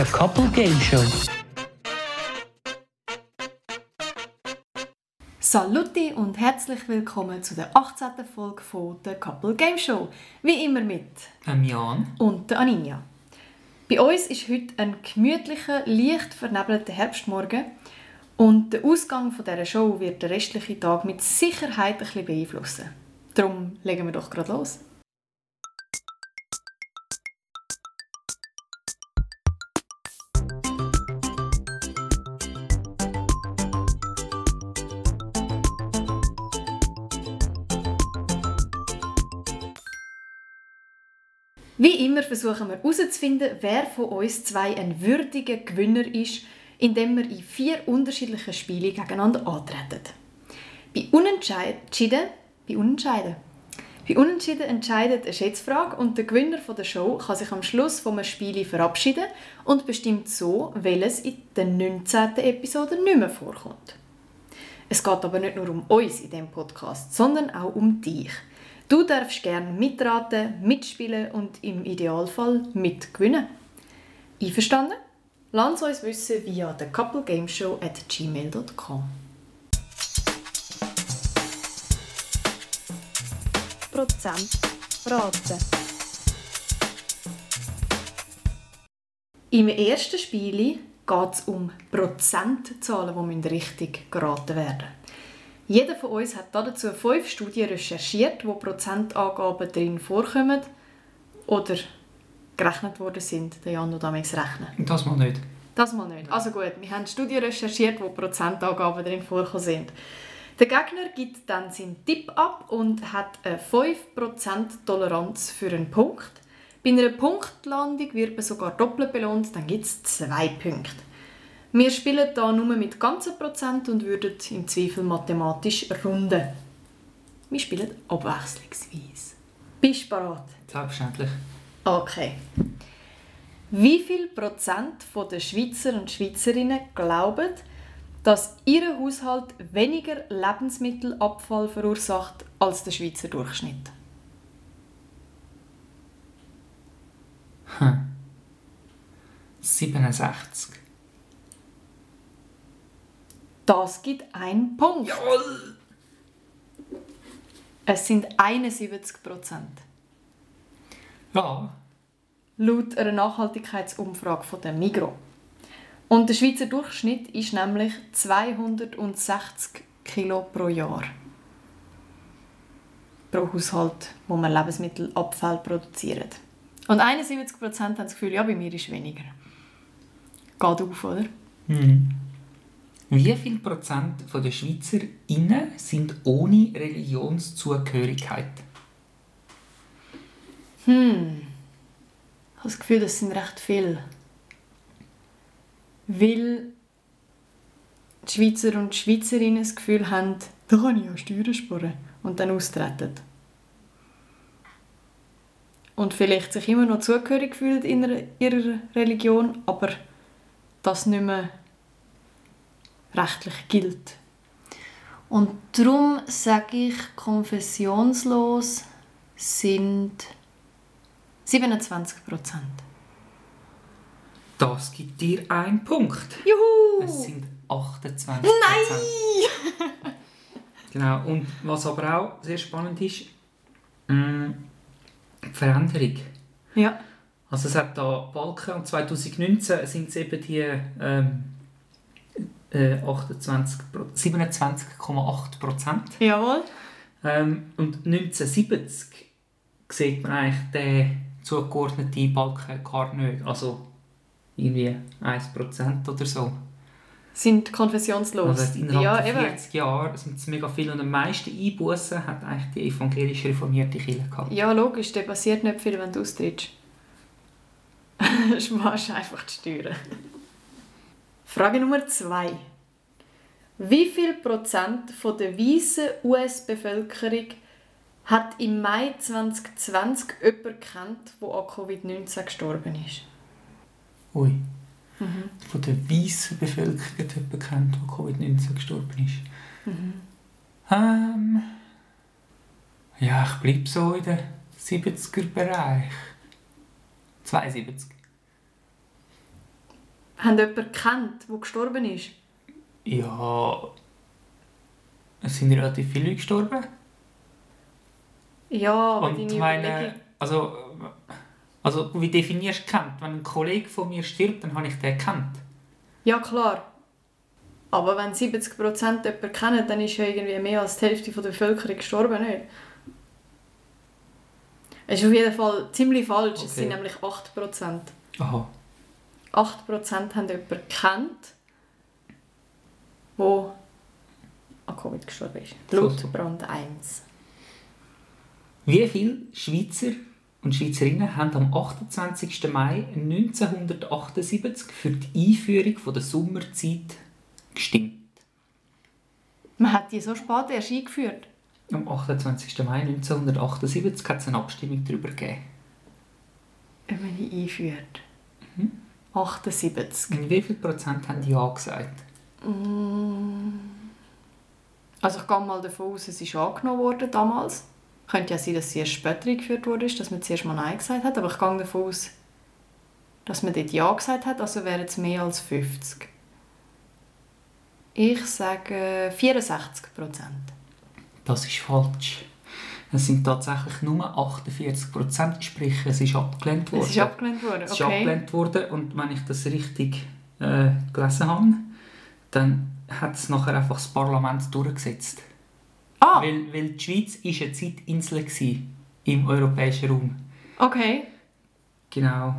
der Couple Game Show. Saluti und herzlich willkommen zu der 18. Folge von der Couple Game Show. Wie immer mit Ähm, Jan. und der Aninja. Bei uns ist heute ein gemütlicher, leicht vernebelter Herbstmorgen und der Ausgang von dieser Show wird den restlichen Tag mit Sicherheit ein bisschen beeinflussen. Darum legen wir doch gerade los. Immer versuchen wir herauszufinden, wer von uns zwei ein würdiger Gewinner ist, indem wir in vier unterschiedlichen Spielen gegeneinander antreten. Bei Unentschieden, bei Unentschieden, bei Unentschieden entscheidet eine Schätzfrage und der Gewinner der Show kann sich am Schluss vom Spiel verabschieden und bestimmt so, welches in der 19. Episode nicht mehr vorkommt. Es geht aber nicht nur um uns in diesem Podcast, sondern auch um dich. Du darfst gerne mitraten, mitspielen und im Idealfall mitgewinnen. Einverstanden? Lass uns wissen via thecouplegameshow at gmail.com. Prozent raten. Im ersten Spiel geht es um Prozentzahlen, die richtig geraten werden Jeder von uns hat dazu fünf Studien recherchiert, wo Prozentangaben drin vorkommen oder gerechnet worden sind. Der Jan und damals rechnen. Das mal nicht. Das mal nicht. Also gut, wir haben Studien recherchiert, wo Prozentangaben drin vorkommen sind. Der Gegner gibt dann seinen Tipp ab und hat eine 5% Toleranz für einen Punkt. Bei einer Punktlandung wird man sogar doppelt belohnt, dann gibt es zwei Punkte. Wir spielen da nur mit ganzen Prozent und würden im Zweifel mathematisch runden. Wir spielen abwechslungsweise. Bist du bereit? Selbstverständlich. Okay. Wie viel Prozent der Schweizer und Schweizerinnen glauben, dass ihr Haushalt weniger Lebensmittelabfall verursacht als der Schweizer Durchschnitt? Hm. 67. Das gibt einen Punkt. Jawohl! Es sind 71 Prozent. Ja. Laut einer Nachhaltigkeitsumfrage von der Migro. Und der Schweizer Durchschnitt ist nämlich 260 Kilo pro Jahr. Pro Haushalt, wo man Lebensmittelabfall produziert. Und 71 Prozent haben das Gefühl, ja, bei mir ist weniger. Geht auf, oder? Hm. Wie viel Prozent von der SchweizerInnen sind ohne Religionszugehörigkeit? Hm. Ich habe das Gefühl, das sind recht viele. Weil die Schweizer und Schweizerinnen das Gefühl haben, da kann ich ja Steuern sparen und dann austreten. Und vielleicht sich immer noch zugehörig fühlen in ihrer Religion, aber das nicht mehr rechtlich gilt. Und darum sage ich, konfessionslos sind 27 Prozent. Das gibt dir einen Punkt. Juhu! Es sind 28 Nein! Genau. Und was aber auch sehr spannend ist, mh, die Veränderung. Ja. Also es hat da Balken und 2019 sind es eben die ähm, äh, 28 Pro- 27,8 Prozent. Jawohl. Ähm, und 1970 sieht man eigentlich den zugeordneten Balken gar nicht. Also irgendwie 1% oder so. Sind konfessionslos. Also innerhalb ja, von eben. 40 Jahren sind es mega viele und am meisten Einbußen hat eigentlich die evangelisch reformierte Kirche gehabt. Ja, logisch, da passiert nicht viel, wenn du austrittst. Sparst einfach die Steuern. Frage Nummer zwei. Wie viel Prozent von der weißen US-Bevölkerung hat im Mai 2020 jemanden kennt, der an Covid-19 gestorben ist? Ui. Von der weißen Bevölkerung hat jemand kennt, der Covid-19 gestorben ist. Ähm, ja, ich bleibe so in den 70er-Bereich. 72. Haben jemanden gekannt, der gestorben ist? Ja. Es sind relativ viele gestorben. Ja, aber Und meine. Also. Also, wie definierst du kennt? Wenn ein Kollege von mir stirbt, dann habe ich den kennt. Ja, klar. Aber wenn 70% jemanden kennen, dann ist ja irgendwie mehr als die Hälfte der Bevölkerung gestorben, nicht? Es ist auf jeden Fall ziemlich falsch. Es Okay. sind nämlich 8%. Aha. 8% haben jemanden gekannt, der an Covid gestorben ist. Laut So, so. Brand 1. Wie viele Schweizer und Schweizerinnen haben am 28. Mai 1978 für die Einführung von der Sommerzeit gestimmt? Man hat die so spät erst eingeführt. Am 28. Mai 1978 hat es eine Abstimmung darüber gegeben. Wenn man die einführt. Mhm. 78. Und wie viel Prozent haben Ja gesagt? Also ich gehe mal davon aus, es ist angenommen worden damals. Könnte ja sein, dass sie erst später eingeführt wurde, dass man zuerst mal Nein gesagt hat. Aber ich gehe davon aus, dass man dort Ja gesagt hat. Also wären es mehr als 50. Ich sage 64 Prozent. Das ist falsch. Es sind tatsächlich nur 48 Prozent, sprich es ist abgelehnt worden. Es ist abgelehnt worden, Es ist okay. abgelehnt worden und wenn ich das richtig äh, gelesen habe, dann hat es nachher einfach das Parlament durchgesetzt. Ah, Weil, weil die Schweiz war eine Zeitinsel im europäischen Raum. okay. Genau.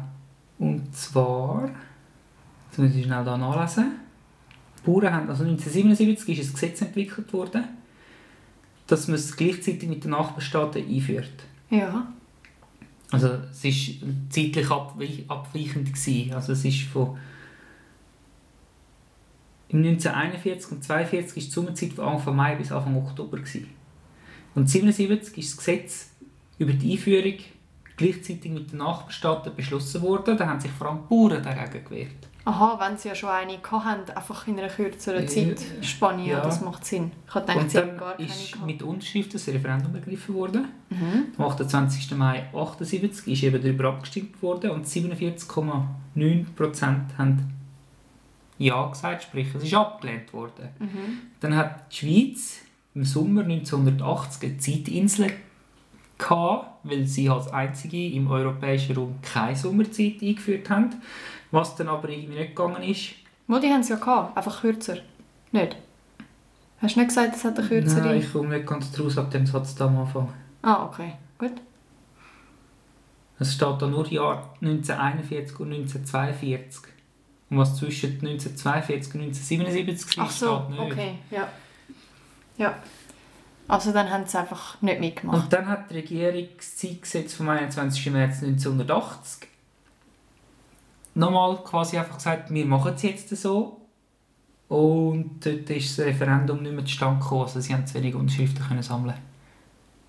Und zwar, jetzt muss ich schnell da nachlesen. Die Bauern haben, also 1977 ist ein Gesetz entwickelt worden, dass man es gleichzeitig mit den Nachbarstaaten einführt. Ja. Also es war zeitlich abweich abweichend. Gewesen. Also es ist von im 1941 und 1942 war die Sommerzeit von Anfang Mai bis Anfang Oktober. Gewesen. Und 1977 ist das Gesetz über die Einführung gleichzeitig mit den Nachbarstaaten beschlossen worden. Da haben sich vor allem die Bauern dagegen gewehrt. Aha, wenn sie ja schon eine hatten, einfach in einer kürzeren Äh, Zeitspanne, ja. das macht Sinn. Ich habe gedacht, sie haben gar keine ist gehabt. mit Unterschriften das Referendum ergriffen worden. Mhm. Am 28. Mai 1978 ist eben darüber abgestimmt worden und 47,9% haben Ja gesagt, sprich es ist abgelehnt worden. Mhm. Dann hat die Schweiz im Sommer 1980 eine Zeitinsel gehabt, weil sie als einzige im europäischen Raum keine Sommerzeit eingeführt haben. Was dann aber irgendwie nicht gegangen ist. Modi haben sie ja gehabt, einfach kürzer. Nicht? Hast du nicht gesagt, es hat eine kürzere? Nein, ich komme nicht ganz draus ab dem Satz da am Anfang. Ah, okay. Gut. Es steht da nur Jahr 1941 und 1942. Und was zwischen 1942 und 1977 war, Ach so, steht nicht. okay. Ja. Ja. Also dann haben sie einfach nicht mitgemacht. Und dann hat die Regierung das Zeitgesetz vom 21. März 1980 nochmal quasi einfach gesagt, wir machen es jetzt so. Und dort ist das Referendum nicht mehr zustande gekommen, also sie haben zu wenig Unterschriften können sammeln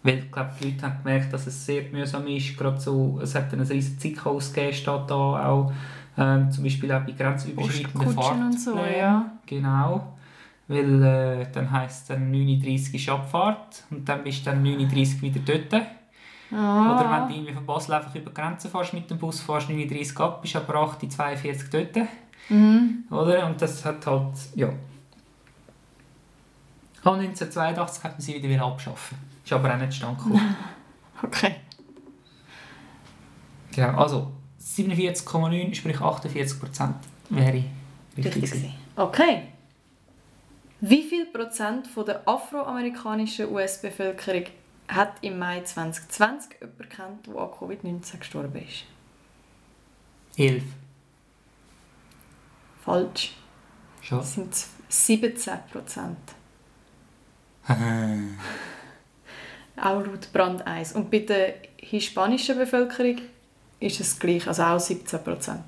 Weil ich glaube, die Leute haben gemerkt, dass es sehr mühsam ist. Gerade so, es hat dann ein riesiges Zeitchaos gegeben, steht da auch. Ähm, zum Beispiel auch bei grenzüberschreitenden Postkutschen und so, ja. Genau. Weil äh, dann heisst es dann 9.30 ist Abfahrt und dann bist du dann 9.30 wieder dort. Ah. Oder wenn du irgendwie von Basel einfach über die Grenze fährst mit dem Bus, fährst du 9.30 ab, bist aber 8.42 dort. Mhm. Oder? Und das hat halt, ja. Und 1982 hat man sie wieder, wieder abschaffen. Ist aber auch nicht zustande gekommen. Okay. genau, also 47,9, sprich 48 Prozent wäre richtig, Richtig. Okay. Wie viel Prozent von der afroamerikanischen US-Bevölkerung hat im Mai 2020 jemanden gekannt, der an Covid-19 gestorben ist? 11. Falsch. Schon. Das sind 17 Prozent. Auch laut Brand 1. Und bei der hispanischen Bevölkerung ist es gleich, also auch 17 Prozent.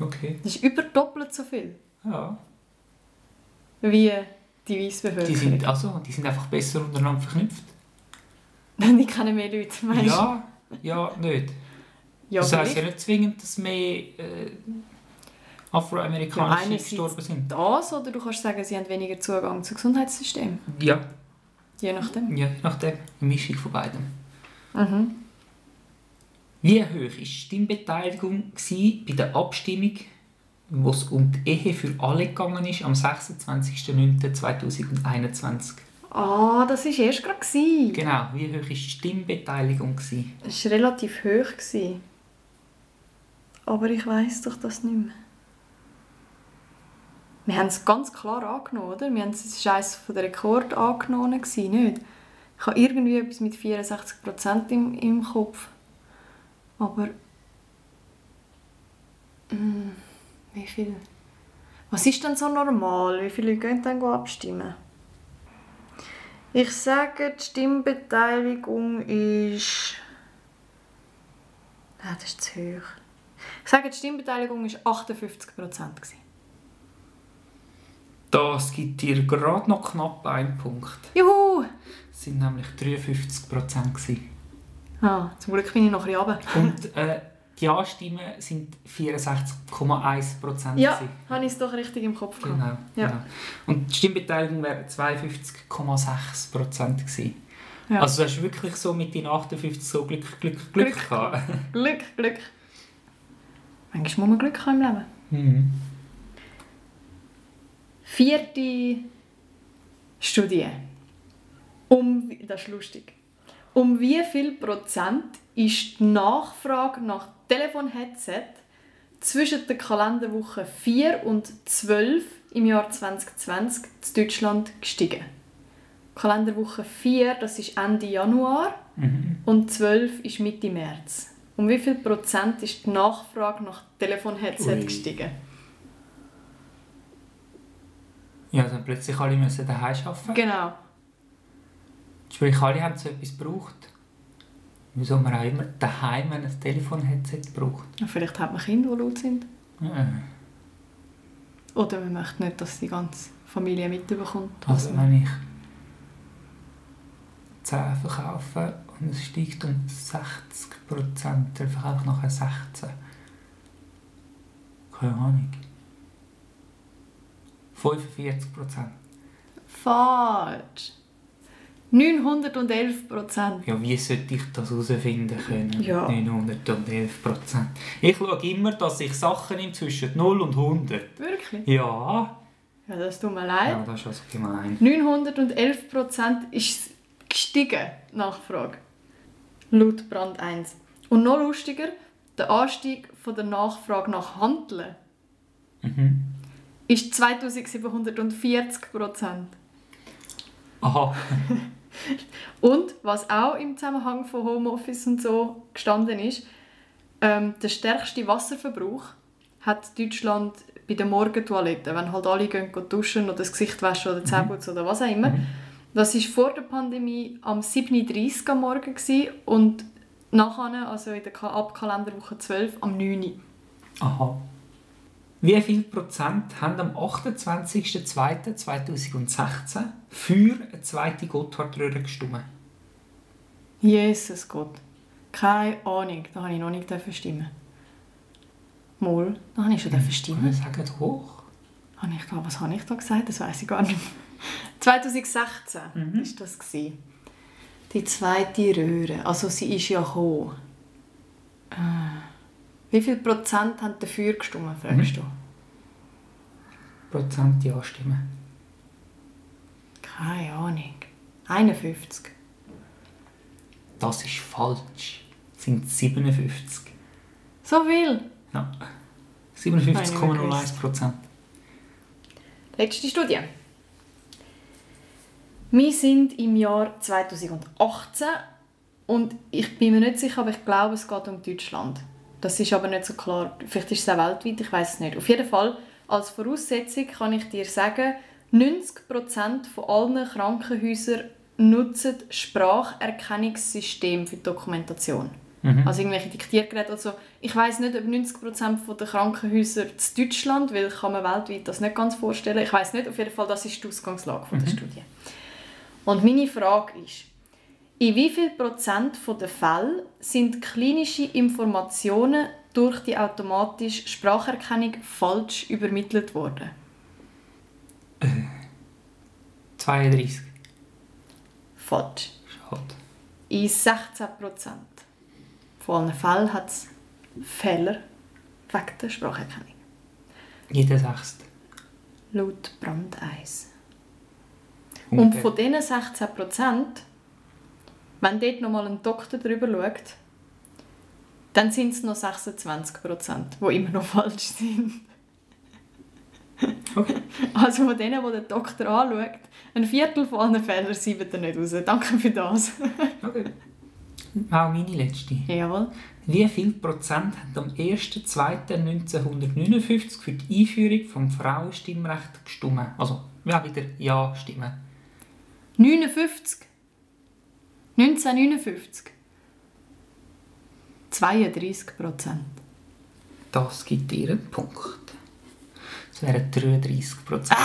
okay. Das ist über doppelt so viel Ja. wie die weiße Die Bevölkerung. sind, also, die sind einfach besser untereinander verknüpft. Die kennen mehr Leute, meinst du? Ja, ja, nicht. ja das heisst ja nicht zwingend, dass mehr äh, Afroamerikaner Ja, gestorben sind. das oder du kannst sagen, sie haben weniger Zugang zum Gesundheitssystem. Ja, Je nachdem. ja, je nachdem. Eine Mischung von beidem. Mhm. Wie hoch war die Stimmbeteiligung gewesen bei der Abstimmung, wo es um die Ehe für alle gegangen ist, am 26.09.2021. Ah, das war erst gerade. Genau, wie hoch war die Stimmbeteiligung? gewesen? Das war relativ hoch. gewesen. Aber ich weiß doch das nicht mehr. Wir haben es ganz klar angenommen, oder? Wir haben es, es eines der Rekord angenommen, gewesen, nicht? Ich habe irgendwie etwas mit 64% im, im Kopf. Aber... Mm, wie viel? Was ist denn so normal? Wie viele Leute gehen dann abstimmen? Ich sage, die Stimmbeteiligung ist... Nein, das ist zu hoch. Ich sage, die Stimmbeteiligung war 58 Prozent. Das gibt dir gerade noch knapp einen Punkt. Juhu! Es waren nämlich 53 Prozent. Ah, zum Glück bin ich noch ein bisschen runter. Und äh, die Ja-Stimmen waren 64,1 Prozent. Ja, habe ich es doch richtig im Kopf gehabt. Genau, Ja. genau. Und die Stimmbeteiligung wäre 52,6 Prozent gewesen. Ja. Also du hast wirklich so mit deinen 58 so Glück, Glück, Glück, Glück gehabt. Glück, Glück. Manchmal muss man Glück haben im Leben. Mhm. Vierte Studie. Um, das ist lustig. Um wie viel Prozent ist die Nachfrage nach Telefonheadset zwischen der Kalenderwoche 4 und 12 im Jahr 2020 in Deutschland gestiegen? Kalenderwoche 4, das ist Ende Januar Mhm. und 12 ist Mitte März. Um wie viel Prozent ist die Nachfrage nach Telefonheadset gestiegen? Ja, dann plötzlich alle müssen daheim arbeiten. Genau. Sprich, alle haben so etwas gebraucht. Wieso man auch immer daheim ein Telefon-Headset braucht. Ja, Vielleicht hat man Kinder, die laut sind. Ja. Oder man möchte nicht, dass die ganze Familie mitbekommt. Also wenn ich 10 verkaufe und es steigt um 60 Prozent, dann verkaufe ich nachher 16. Keine Ahnung. 45 Prozent. Falsch. 911 Prozent. Ja, wie sollte ich das herausfinden können? Ja. 911 Prozent. Ich schaue immer, dass ich Sachen nehme zwischen 0 und 100. Wirklich? Ja. Ja, das tut mir Ja, leid. das ist also gemein. 911 Prozent ist gestiegen, Nachfrage. Laut Brand 1. Und noch lustiger, der Anstieg von der Nachfrage nach Handeln Mhm. ist 2740 Prozent. Aha. Und was auch im Zusammenhang von Homeoffice und so gestanden ist, ähm, der stärkste Wasserverbrauch hat Deutschland bei der Morgentoilette, wenn halt alle gehen, gehen duschen oder das Gesicht waschen oder Zähne putzen oder was auch immer. Das war vor der Pandemie am 7.30 Uhr am Morgen und nachher, also in der ab Kalenderwoche 12, am 9 Uhr. Aha. Wie viel Prozent haben am 28.02.2016 für eine zweite Gotthardröhre gestimmt? Jesus Gott. Keine Ahnung, da habe ich noch nicht stimmen. Mal, da habe ich schon stimmen. Wir sagen hoch. Habe ich da, was habe ich da gesagt? Das weiß ich gar nicht. mehr. 2016 Mhm. ist das gewesen. Die zweite Röhre. Also sie ist ja gekommen. Äh, wie viel Prozent haben dafür gestimmt, fragst du? Prozent Ja stimmen. Keine Ahnung. 51. Das ist falsch. Es sind 57. So viel. Ja. 57,01 Prozent. Letzte Studie. Wir sind im Jahr 2018 und ich bin mir nicht sicher, aber ich glaube, es geht um Deutschland. Das ist aber nicht so klar. Vielleicht ist es auch weltweit, ich weiß es nicht. Auf jeden Fall, als Voraussetzung kann ich dir sagen, 90% von allen Krankenhäusern nutzen Spracherkennungssystem für die Dokumentation. Mhm. Also irgendwelche Diktiergeräte. Also ich weiß nicht, ob 90% der Krankenhäuser in Deutschland, weil kann man weltweit das nicht ganz vorstellen. Ich weiß nicht, auf jeden Fall, das ist die Ausgangslage von der Studie. Und meine Frage ist, in wie viel Prozent der Fälle sind klinische Informationen durch die automatische Spracherkennung falsch übermittelt worden? 32. Falsch. Schade. In 16 Prozent von allen Fällen hat es Fehler wegen der Spracherkennung. Jeder Sechste. Laut Brandeis. Und Ungefähr. von diesen 16 Prozent, wenn dort nochmal ein Doktor drüber schaut, dann sind es noch 26 Prozent, die immer noch falsch sind. Okay. Also von denen, die der Doktor anschaut, ein Viertel von allen Fällen sieben er nicht raus. Danke für das. okay. Auch meine letzte. Jawohl. Wie viel Prozent haben am 1.2.1959 für die Einführung vom Frauenstimmrecht gestimmt? Also, ja, wieder Ja stimmen. 59. 1959. 32 Prozent. Das gibt dir einen Punkt. Das wären 33 Prozent.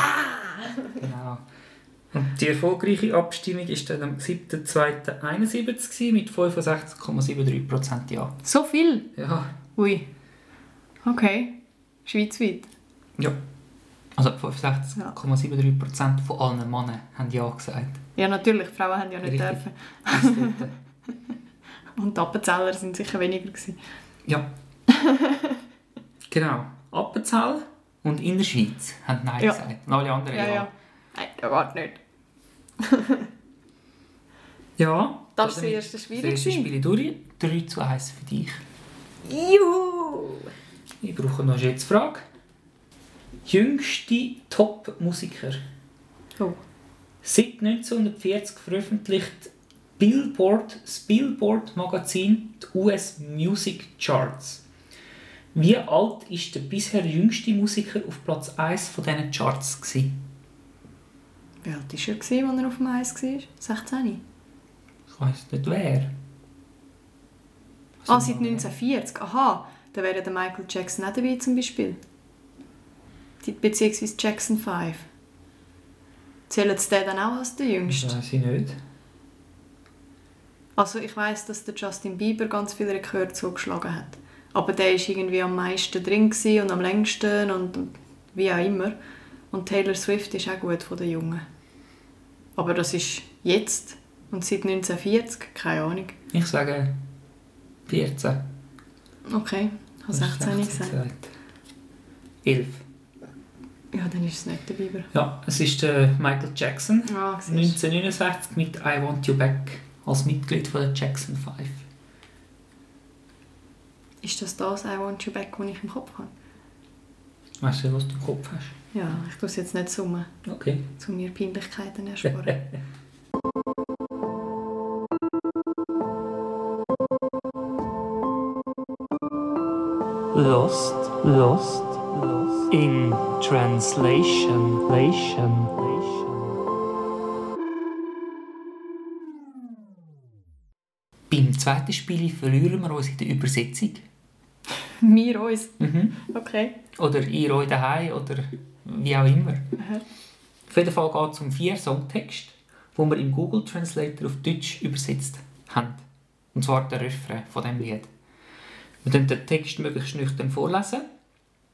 Genau. Und die erfolgreiche Abstimmung war dann am 7.2.71 gewesen mit 65,73 Prozent Ja. So viel? Ja. Ui. Okay. Schweizweit. Ja. Also 65,73 Prozent von allen Männern haben Ja gesagt. Ja, natürlich. Die Frauen haben ja nicht Richtig. dürfen. Und die Appenzeller sind sicher weniger. Gewesen. Ja. genau. Appenzell und in der Schweiz haben Nein Ja. gesagt. Und alle anderen Ja. Ja. Nein, das geht nicht. ja Das war damit das erste Spiel. Das erste. Spiel durch. 3 zu 1 für dich. Juhu! Ich brauche noch eine Schätzfrage. Jüngste Top-Musiker. Oh. Seit 1940 veröffentlicht Billboard, das Billboard-Magazin die US Music Charts. Wie alt war der bisher jüngste Musiker auf Platz 1 von diesen Charts? Gewesen? Wie alt war er, als er auf dem Eis war? 16? Ich weiss nicht wer. Ah, seit 1940. Aha, da wäre der Michael Jackson auch dabei zum Beispiel. Beziehungsweise Jackson 5. Zählt es den dann auch als der Jüngste? weiß ich nicht. Also ich weiß, dass der Justin Bieber ganz viele Rekorde zugeschlagen hat. Aber der war irgendwie am meisten drin und am längsten und wie auch immer. Und Taylor Swift ist auch gut von den Jungen. Aber das ist jetzt und seit 1940, keine Ahnung. Ich sage 14. Okay, ich habe 16 gesagt. 11. Ja, dann ist es nicht der Bieber. Ja, es ist der Michael Jackson. Ah, siehst du. 1969 mit I Want You Back als Mitglied von der Jackson 5. Ist das das I Want You Back, das ich im Kopf habe? Weißt du, was du im Kopf hast? Ja, ich tue es jetzt nicht summen, Okay. um mir Peinlichkeiten ersparen. Lost, lost, lost in translation, lation, Beim zweiten Spiel verlieren wir uns in der Übersetzung. wir uns. Mhm. Okay. Oder ihr euch daheim oder wie auch immer. Aha. Auf jeden Fall geht es um vier Songtexte, die wir im Google Translator auf Deutsch übersetzt haben. Und zwar der Refrain von dem Lied. Wir können den Text möglichst nüchtern vorlesen.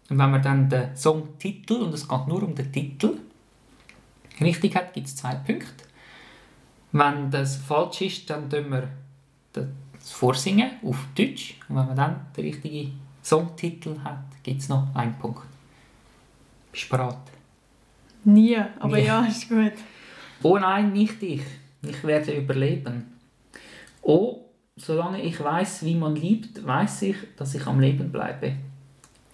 Und wenn man dann den Songtitel, und es geht nur um den Titel, richtig hat, gibt es zwei Punkte. Wenn das falsch ist, dann tun wir das Vorsingen auf Deutsch. Und wenn man dann den richtigen Songtitel hat, gibt es noch einen Punkt. Bist du bereit? Nie, aber Nie. ja, ist gut. Oh nein, nicht ich. Ich werde überleben. Oh, solange ich weiß, wie man liebt, weiß ich, dass ich am Leben bleibe.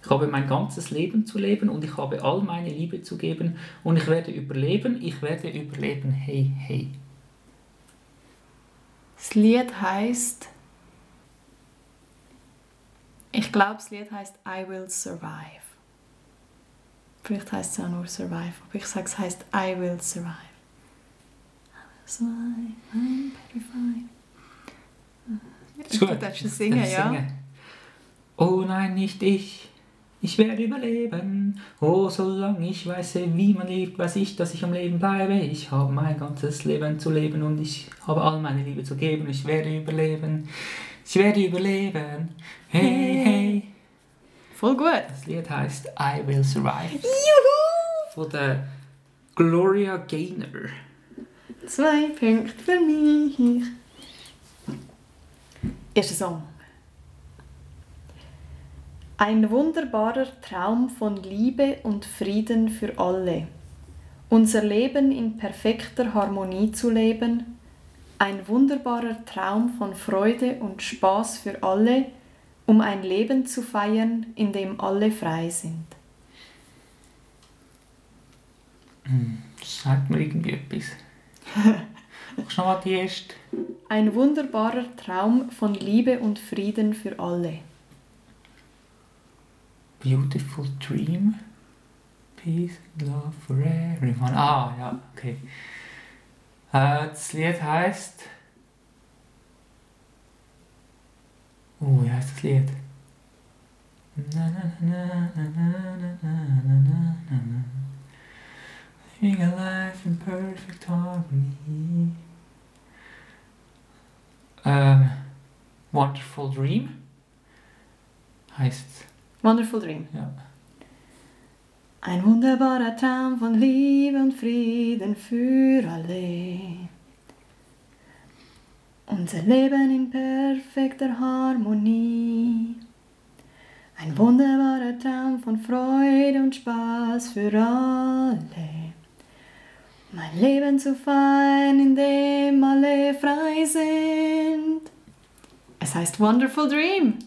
Ich habe mein ganzes Leben zu leben und ich habe all meine Liebe zu geben und ich werde überleben, ich werde überleben, hey, hey. Das Lied heißt. Ich glaube, das Lied heißt I Will Survive. Vielleicht heißt es auch nur Survive, aber ich sage, es heißt I Will Survive. I will survive, I'm petrified. Ist Du darfst es singen, ja. Oh nein, nicht ich. Ich werde überleben. Oh, solange ich weiß, wie man lebt, weiß ich, dass ich am Leben bleibe. Ich habe mein ganzes Leben zu leben und ich habe all meine Liebe zu geben. Ich werde überleben. Ich werde überleben. Hey, hey. Voll gut. Das Lied heißt I Will Survive. Juhu! Von der Gloria Gaynor. Zwei Punkte für mich. Erster Song. Ein wunderbarer Traum von Liebe und Frieden für alle. Unser Leben in perfekter Harmonie zu leben. Ein wunderbarer Traum von Freude und Spaß für alle, um ein Leben zu feiern, in dem alle frei sind. Das sagt mir irgendwie etwas. Machst du noch die erste? Ein wunderbarer Traum von Liebe und Frieden für alle. Beautiful Dream. Peace and Love for everyone. Ah, ja, okay. das Lied heißt. Oh, wie heißt das Lied? Living a life in perfect harmony. Um, Wonderful Dream heißt. Wonderful Dream. Ja. Ein wunderbarer Traum von Liebe und Frieden für alle. Unser Leben in perfekter Harmonie. Ein wunderbarer Traum von Freude und Spaß für alle. Mein Leben zu feiern, in dem alle frei sind. Es heißt Wonderful Dream.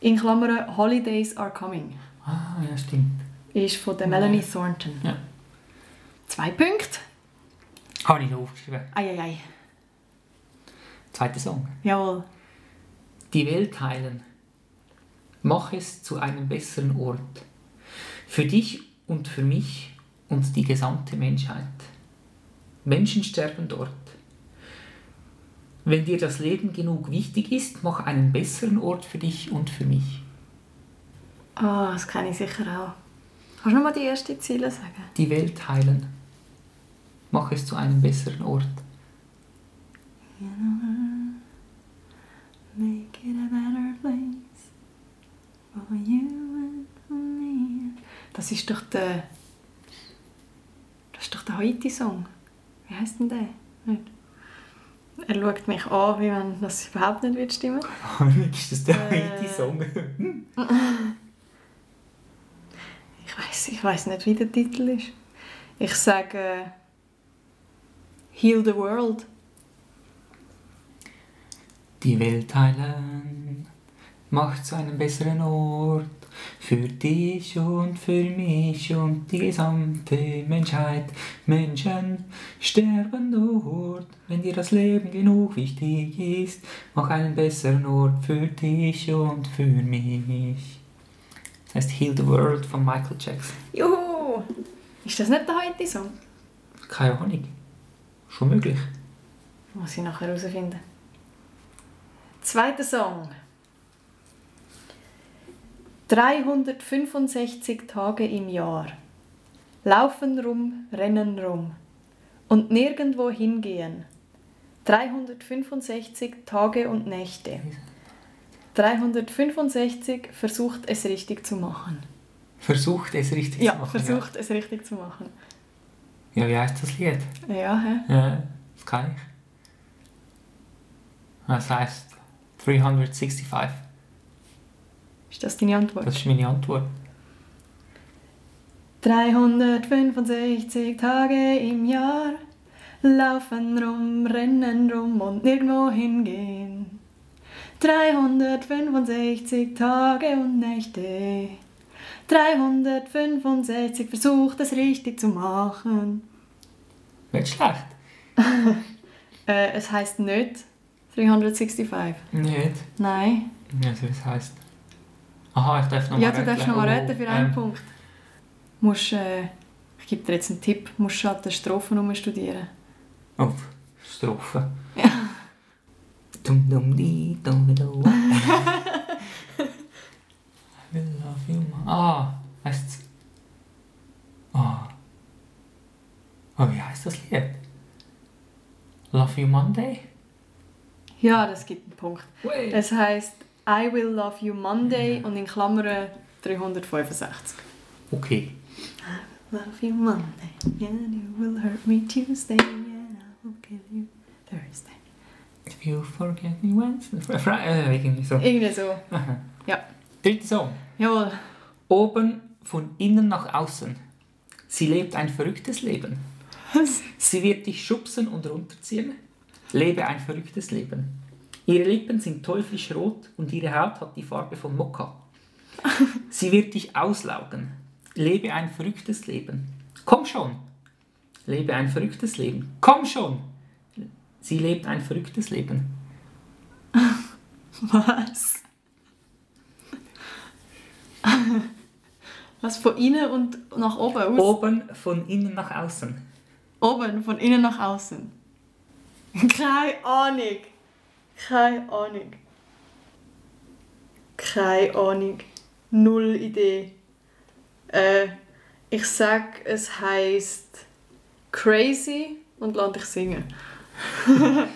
In Klammern Holidays are coming Ah, ja, stimmt. Ist von der Melanie Thornton. Ja. Zwei Punkte. Habe ich noch aufgeschrieben. Eieiei. Zweiter Song. Jawohl. Die Welt teilen. Mach es zu einem besseren Ort. Für dich und für mich und die gesamte Menschheit. Menschen sterben dort. Wenn dir das Leben genug wichtig ist, mach einen besseren Ort für dich und für mich. Ah, das kenne ich sicher auch. Kannst du noch mal die ersten Ziele sagen? Die Welt teilen. Mach es zu einem besseren Ort. Make it a better place for you and for me. Das ist doch der. Das ist doch der Haiti-Song. Wie heißt denn der? Nicht? Er schaut mich an, wie wenn das überhaupt nicht stimmen. ist das der Äh. Haiti-Song? Ich weiß, ich weiß nicht, wie der Titel ist. Ich sage Heal the World. Die Welt teilen, macht zu einem besseren Ort. Für dich und für mich und die gesamte Menschheit. Menschen sterben dort, wenn dir das Leben genug wichtig ist. Mach einen besseren Ort für dich und für mich. Heißt Heal the World von Michael Jackson. Juhu! Ist das nicht der Haiti-Song? Keine Ahnung. Schon möglich. Muss ich nachher herausfinden. Zweiter Song. 365 Tage im Jahr. Laufen rum, rennen rum. Und nirgendwo hingehen. 365 Tage und Nächte. 365 versucht es richtig zu machen. Versucht es richtig Ja, zu machen. versucht es richtig zu machen. Ja. ja, wie heißt das Lied? Ja, hä? Ja, das kann ich. Das heißt 365. Ist das deine Antwort? Das ist meine Antwort. 365 Tage im Jahr laufen rum, rennen rum und nirgendwo hingehen. 365 Tage und Nächte. 365 versucht es richtig zu machen. Nicht schlecht. Äh, es heißt nicht 365. Nicht. Nein. Also, was heisst? Aha, ich darf noch Ja, mal du darfst noch mal Oh, retten für einen ähm, Punkt. Musst, äh, ich gebe dir jetzt einen Tipp, musst schon an den Strophen studieren. Oh, Strophe. Ja. Dum dum di dum dum. I will love you more. Ah, heißt's. Ah. Oh, wie heißt das Lied? Love You Monday? Ja, das gibt einen Punkt. Wait. Es heißt I will love you Monday und in Klammern 365. Okay. Love you Monday, yeah, you will hurt me Tuesday, yeah, I will kill you Thursday. You forget me Fri- äh, irgendwie so. Irgendwie so. Aha. Ja. Dritter Song. Jawohl. Oben von innen nach außen. Sie lebt ein verrücktes Leben. Sie wird dich schubsen und runterziehen. Lebe ein verrücktes Leben. Ihre Lippen sind teuflisch rot und ihre Haut hat die Farbe von Mokka. Sie wird dich auslaugen. Lebe ein verrücktes Leben. Komm schon. Lebe ein verrücktes Leben. Komm schon. Sie lebt ein verrücktes Leben. Was? Was von innen und nach oben aus? Oben von innen nach außen. Oben, von innen nach außen. Keine Ahnung. Keine Ahnung. Keine Ahnung. Null Idee. Äh, ich sag, es heißt Crazy und lass dich singen.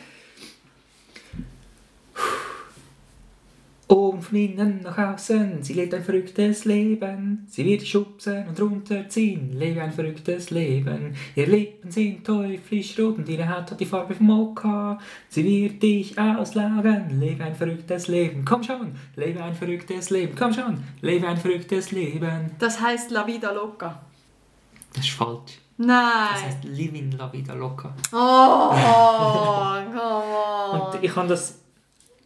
Oben von innen nach außen, sie lebt ein verrücktes Leben. Sie wird dich schubsen und runterziehen, lebe ein verrücktes Leben. Ihre Lippen sind teuflisch rot und ihre Haut hat die Farbe von Mokka. Sie wird dich auslaugen, lebe ein verrücktes Leben. Komm schon, lebe ein verrücktes Leben. Komm schon, lebe ein verrücktes Leben. Das heißt La Vida Loca. Das ist falsch. Nein. Das heißt Living La Vida Loca. Oh, come on. Und ich habe das,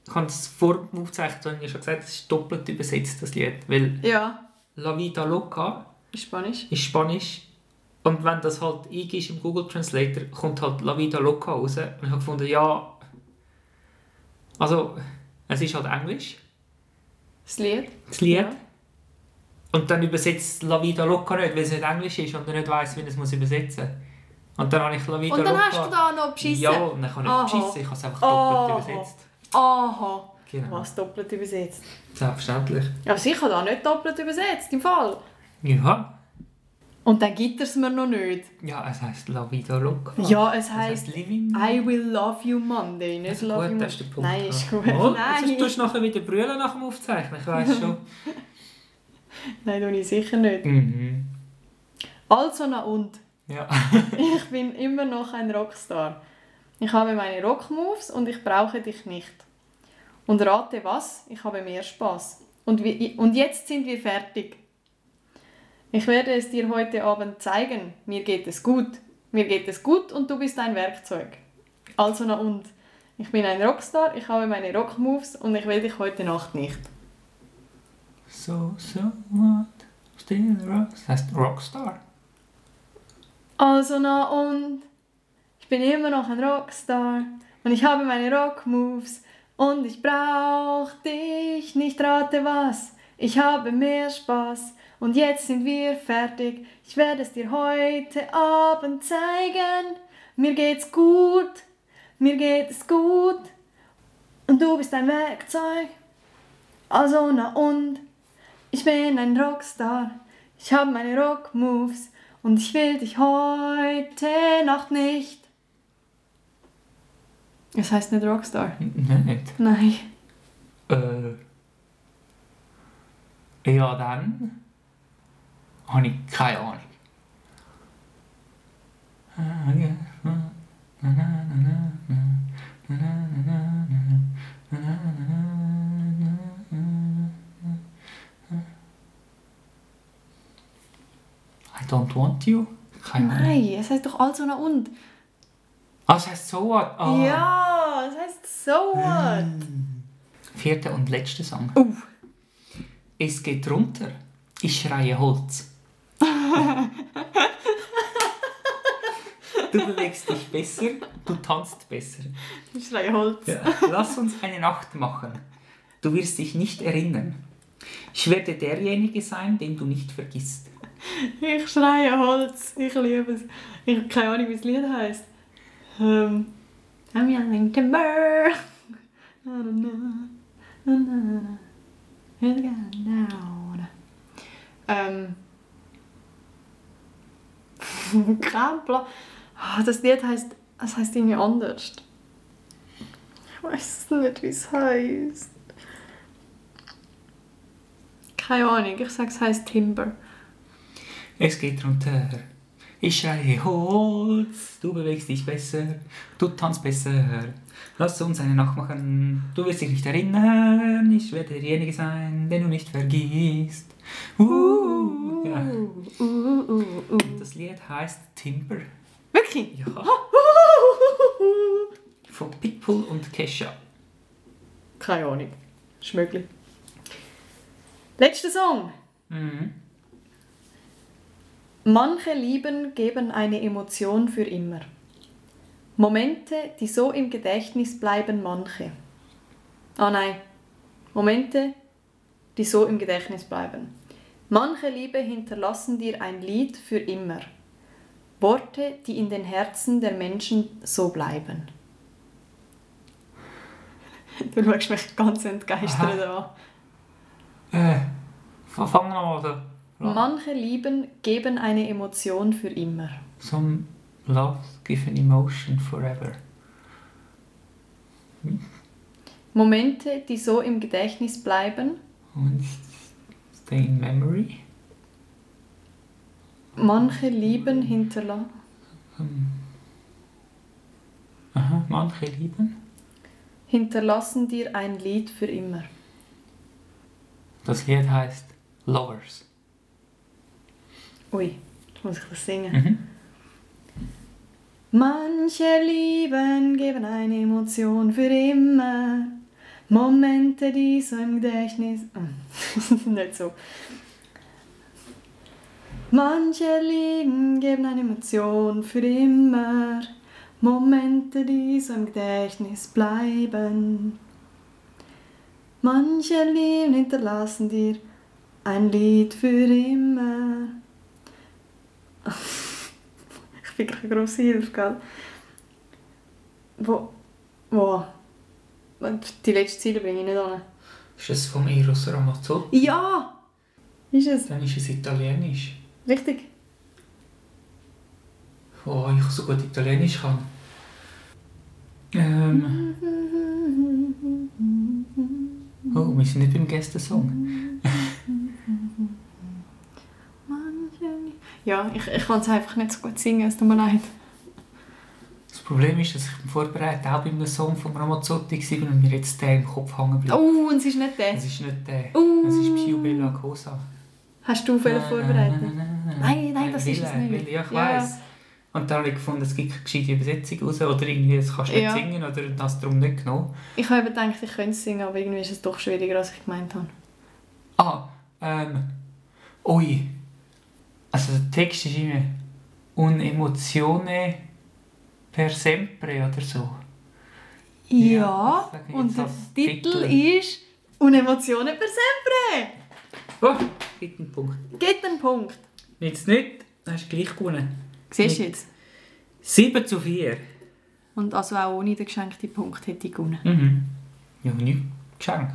ich habe das vor dem Aufzeichnen schon gesagt, es ist doppelt übersetzt, das Lied. Weil Ja, La Vida Loca Spanisch. ist Spanisch. Und wenn das halt eingibst im Google Translator, kommt halt La Vida Loca raus. Und ich habe gefunden, ja. Also, es ist halt Englisch, Das Lied. das Lied. Ja. Und dann übersetzt La Vida Loca nicht, weil es nicht Englisch ist und er nicht weiss, wie er es muss übersetzen muss. Und dann habe ich La Vida Und dann Loca. hast du da noch beschissen. Ja, und dann kann ich nicht beschissen, ich habe es einfach doppelt Aha. übersetzt. Aha. Genau. Was doppelt übersetzt? Selbstverständlich. Ja, sicher da nicht doppelt übersetzt, im Fall. Ja. Und dann gibt er es mir noch nicht. Ja, es heisst La Vida Loca. Ja, es Es heisst. I will love you Monday, nicht Also love gut, you das ist der Punkt. Nein, ist ja. gut. Oh, Nein. Jetzt tust du nachher wieder brüllen nach dem Aufzeichnen, ich weiss schon. Nein, tue ich sicher nicht. mhm. Also na und. Ja. Ich bin immer noch ein Rockstar. Ich habe meine Rockmoves und ich brauche dich nicht. Und rate was? Ich habe mehr Spaß. Und, wir, und jetzt sind wir fertig. Ich werde es dir heute Abend zeigen. Mir geht es gut. Mir geht es gut und du bist ein Werkzeug. Also na und. Ich bin ein Rockstar, ich habe meine Rockmoves und ich will dich heute Nacht nicht. So, so what? Still rock. Das heisst Rockstar. Also na und ich bin immer noch ein Rockstar und ich habe meine Rockmoves und ich brauch dich nicht rate was. Ich habe mehr Spaß und jetzt sind wir fertig. Ich werde es dir heute Abend zeigen. Mir geht's gut, mir geht es gut und du bist ein Werkzeug. Also na und ich bin ein Rockstar. Ich habe meine Rockmoves und ich will dich heute Nacht nicht. Es heißt nicht Rockstar. Nicht. Nein. Äh. Ja, dann. Habe ich keine Ahnung. I don't want you? Keine Ahnung. Nein, es heißt doch also na und. Ah, es heisst so what? Ah. Ja, es heißt so what. Vierter und letzter Song. Uh. Es geht runter. Ich schreie Holz. du bewegst dich besser, du tanzt besser. Ich schreie Holz. Lass uns eine Nacht machen. Du wirst dich nicht erinnern. Ich werde derjenige sein, den du nicht vergisst. Ich schreie Holz. Ich liebe es. Ich habe keine Ahnung, wie das Lied heißt. Ähm. I'm young timber. Na, na, na, na, na. It's going down. Ähm. Plan. Ah, Das Lied heißt, es heißt irgendwie anders. Ich weiß nicht, wie es heißt. Keine Ahnung, ich sage, es heißt Timber. Es geht runter. Ich schreie Holz, du bewegst dich besser, du tanzt besser. Lass uns eine Nacht machen, du wirst dich nicht erinnern, ich werde derjenige sein, den du nicht vergisst. Uh, ja. Uh, uh, uh. Und Das Lied heißt Timber. Wirklich? Ja. Von Pitbull und Kesha. Keine Ahnung. Ist möglich. Letzter Song. Mhm. Manche Lieben geben eine Emotion für immer. Momente, die so im Gedächtnis bleiben, manche. Ah nein. Momente, die so im Gedächtnis bleiben. Manche Liebe hinterlassen dir ein Lied für immer. Worte, die in den Herzen der Menschen so bleiben. Du schaust mich ganz entgeistert an. Äh, fangen wir mal an. Manche Lieben geben eine Emotion für immer. Some love give an emotion forever. Momente, die so im Gedächtnis bleiben. Und stay in memory. Manche Lieben hinterlassen. Aha, manche lieben. hinterlassen dir ein Lied für immer. Das Lied heißt Lovers. Ui, jetzt muss ich das singen. Mhm. Manche Lieben geben eine Emotion für immer. Momente, die so im Gedächtnis. Ah, Nicht so. Manche Lieben geben eine Emotion für immer. Momente, die so im Gedächtnis bleiben. Manche Lieben hinterlassen dir ein Lied für immer. Ich bin keine grosse Hilfe, gell? Wo? Wo? Die letzte Ziele bringe ich nicht an. Ist das vom Eros Ramazzotti? Ja! Ist es? Dann ist es Italienisch. Richtig? Oh, ich so gut Italienisch kann. Ähm. Oh, wir sind nicht beim Gästensong. Ja, ich, ich kann es einfach nicht so gut singen, es tut mir leid. Das Problem ist, dass ich beim Vorbereiten auch bei einem Song von Ramazzotti war und mir jetzt der im Kopf hängen bleibt. Oh, und es ist nicht der. Es ist nicht der. Uh. Es ist Più Bella Cosa. Hast du viel vorbereitet? Nein, Nein, nein, das ist es nicht. Ja, ich weiss. Und dann habe ich gefunden, es gibt keine gescheite Übersetzung raus. Oder irgendwie, das kannst du nicht singen oder das darum nicht genommen. Ich habe gedacht, ich könnte es singen, aber irgendwie ist es doch schwieriger, als ich gemeint habe. Ah, ähm. Ui. Also der Text ist immer Un emozione per sempre oder so. Ja, ich und der Titel Titel. ist «Unemozione per sempre». Oh, gibt einen Punkt. Geht einen Punkt. Jetzt nicht, dann hast du gleich gewonnen. Siehst du jetzt? 7 zu 4. Und also auch ohne den geschenkten Punkt hätte ich gewonnen. Mhm. Ja, nicht geschenkt.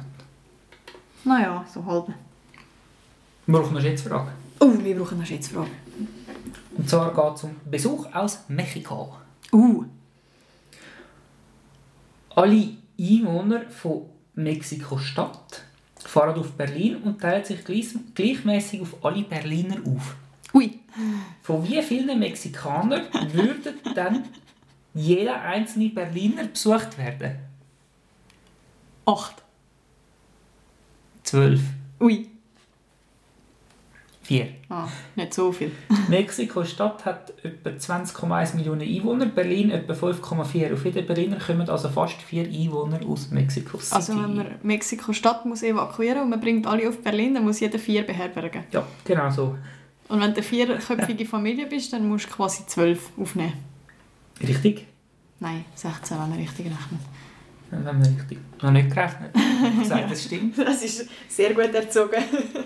Naja, so halb. Wir brauchen eine Schätzfrage. Oh, wir brauchen eine Schätzfrage. Und zwar geht es um Besuch aus Mexiko. Uh, Alle Einwohner von Mexiko-Stadt fahren auf Berlin und teilen sich gleich, gleichmäßig auf alle Berliner auf. ui. Von wie vielen Mexikanern würde dann jeder einzelne Berliner besucht werden? Acht. Zwölf. Ui. Vier. Ah, nicht so viel. Mexiko-Stadt hat etwa 20,1 Millionen Einwohner, Berlin etwa 5,4. Auf jeden Berliner kommen also fast vier Einwohner aus Mexiko City. Also wenn man Mexiko-Stadt muss evakuieren und man bringt alle auf Berlin, dann muss jeder vier beherbergen. Ja, genau so. Und wenn du eine vierköpfige Familie bist, dann musst du quasi zwölf aufnehmen. Richtig? Nein, 16, wenn man richtig rechnet. Dann haben wir richtig. Noch nicht gerechnet. Ich habe gesagt, das stimmt. Das ist sehr gut erzogen.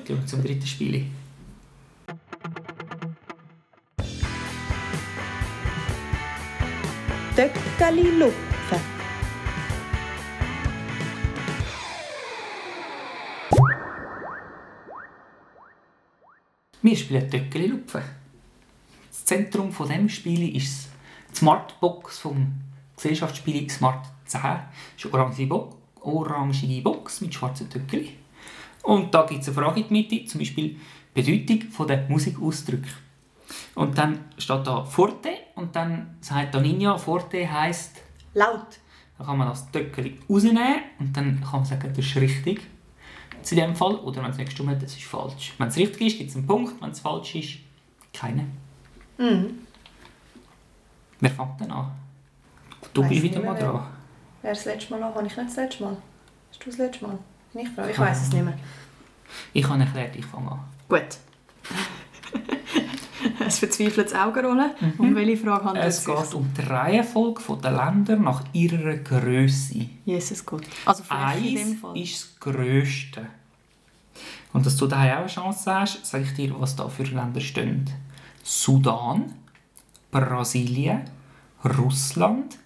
Gehen wir zum dritten Spiel. Töckeli lupfen. Wir spielen Töckeli Lupfen. Das Zentrum von diesem Spiel ist die Smartbox vom Gesellschaftsspiel Smart 10. Das ist eine orangige Box mit schwarzen Töckeli. Und da gibt es eine Frage in die Mitte, zum Beispiel die Bedeutung der Musikausdrücke. Und dann steht da Forte und dann sagt der Ninja, Forte heisst, Laut. dann kann man das Töckchen rausnehmen und dann kann man sagen, das ist richtig. In dem Fall. Oder wenn es nicht gestimmt hat, das ist falsch. Wenn es richtig ist, gibt es einen Punkt. Wenn es falsch ist, keinen. Mhm. Wer fängt denn an? Du Weiss bist wieder mal dran. Wer das letzte Mal an? Habe ich nicht das letzte Mal? Hast du das letzte Mal? Nicht dran? Ich weiß es nicht mehr. Ich habe erklärt, ich fange an. Gut. ein verzweifeltes Augenrollen. Um welche Frage handelt es Es sich? geht um die Reihenfolge der Länder nach ihrer Größe. Jesus Gott. Also Eins ist das Grösste. Und dass du daheim auch eine Chance hast, sage ich dir, was da für Länder stehen. Sudan, Brasilien, Russland,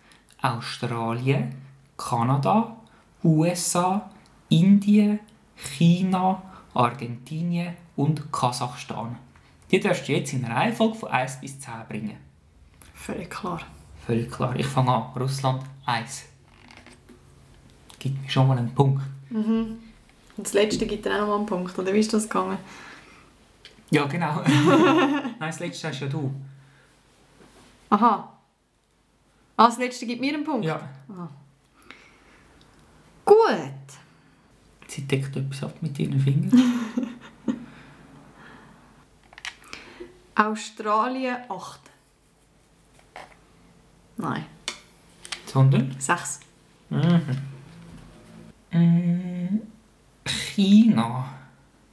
Australien, Kanada, USA, Indien, China, Argentinien und Kasachstan. Die darfst du jetzt in einer Reihenfolge von 1 bis 10 bringen. Völlig klar. Völlig klar. Ich fange an. Russland 1. Gibt mir schon mal einen Punkt. Und das letzte gibt dir auch noch mal einen Punkt. Oder wie ist das gegangen? Ja, genau. Nein, das letzte hast ja du. Aha. Ah, das letzte gibt mir einen Punkt? Ja. Gut. Sie deckt etwas ab mit ihren Fingern. Australien 8. Nein, Sondern 6. mm, China.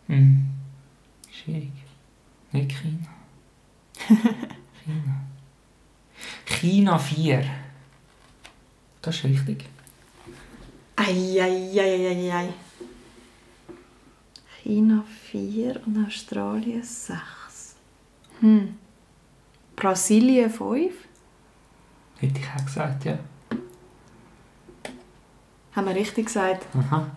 Hm. Schwierig. Nicht China. China. China 4. Das ist richtig. Eieieiei. China 4 und Australien 6. Hm. Brasilien 5. Hätte ich auch gesagt, ja. Haben wir richtig gesagt? Aha.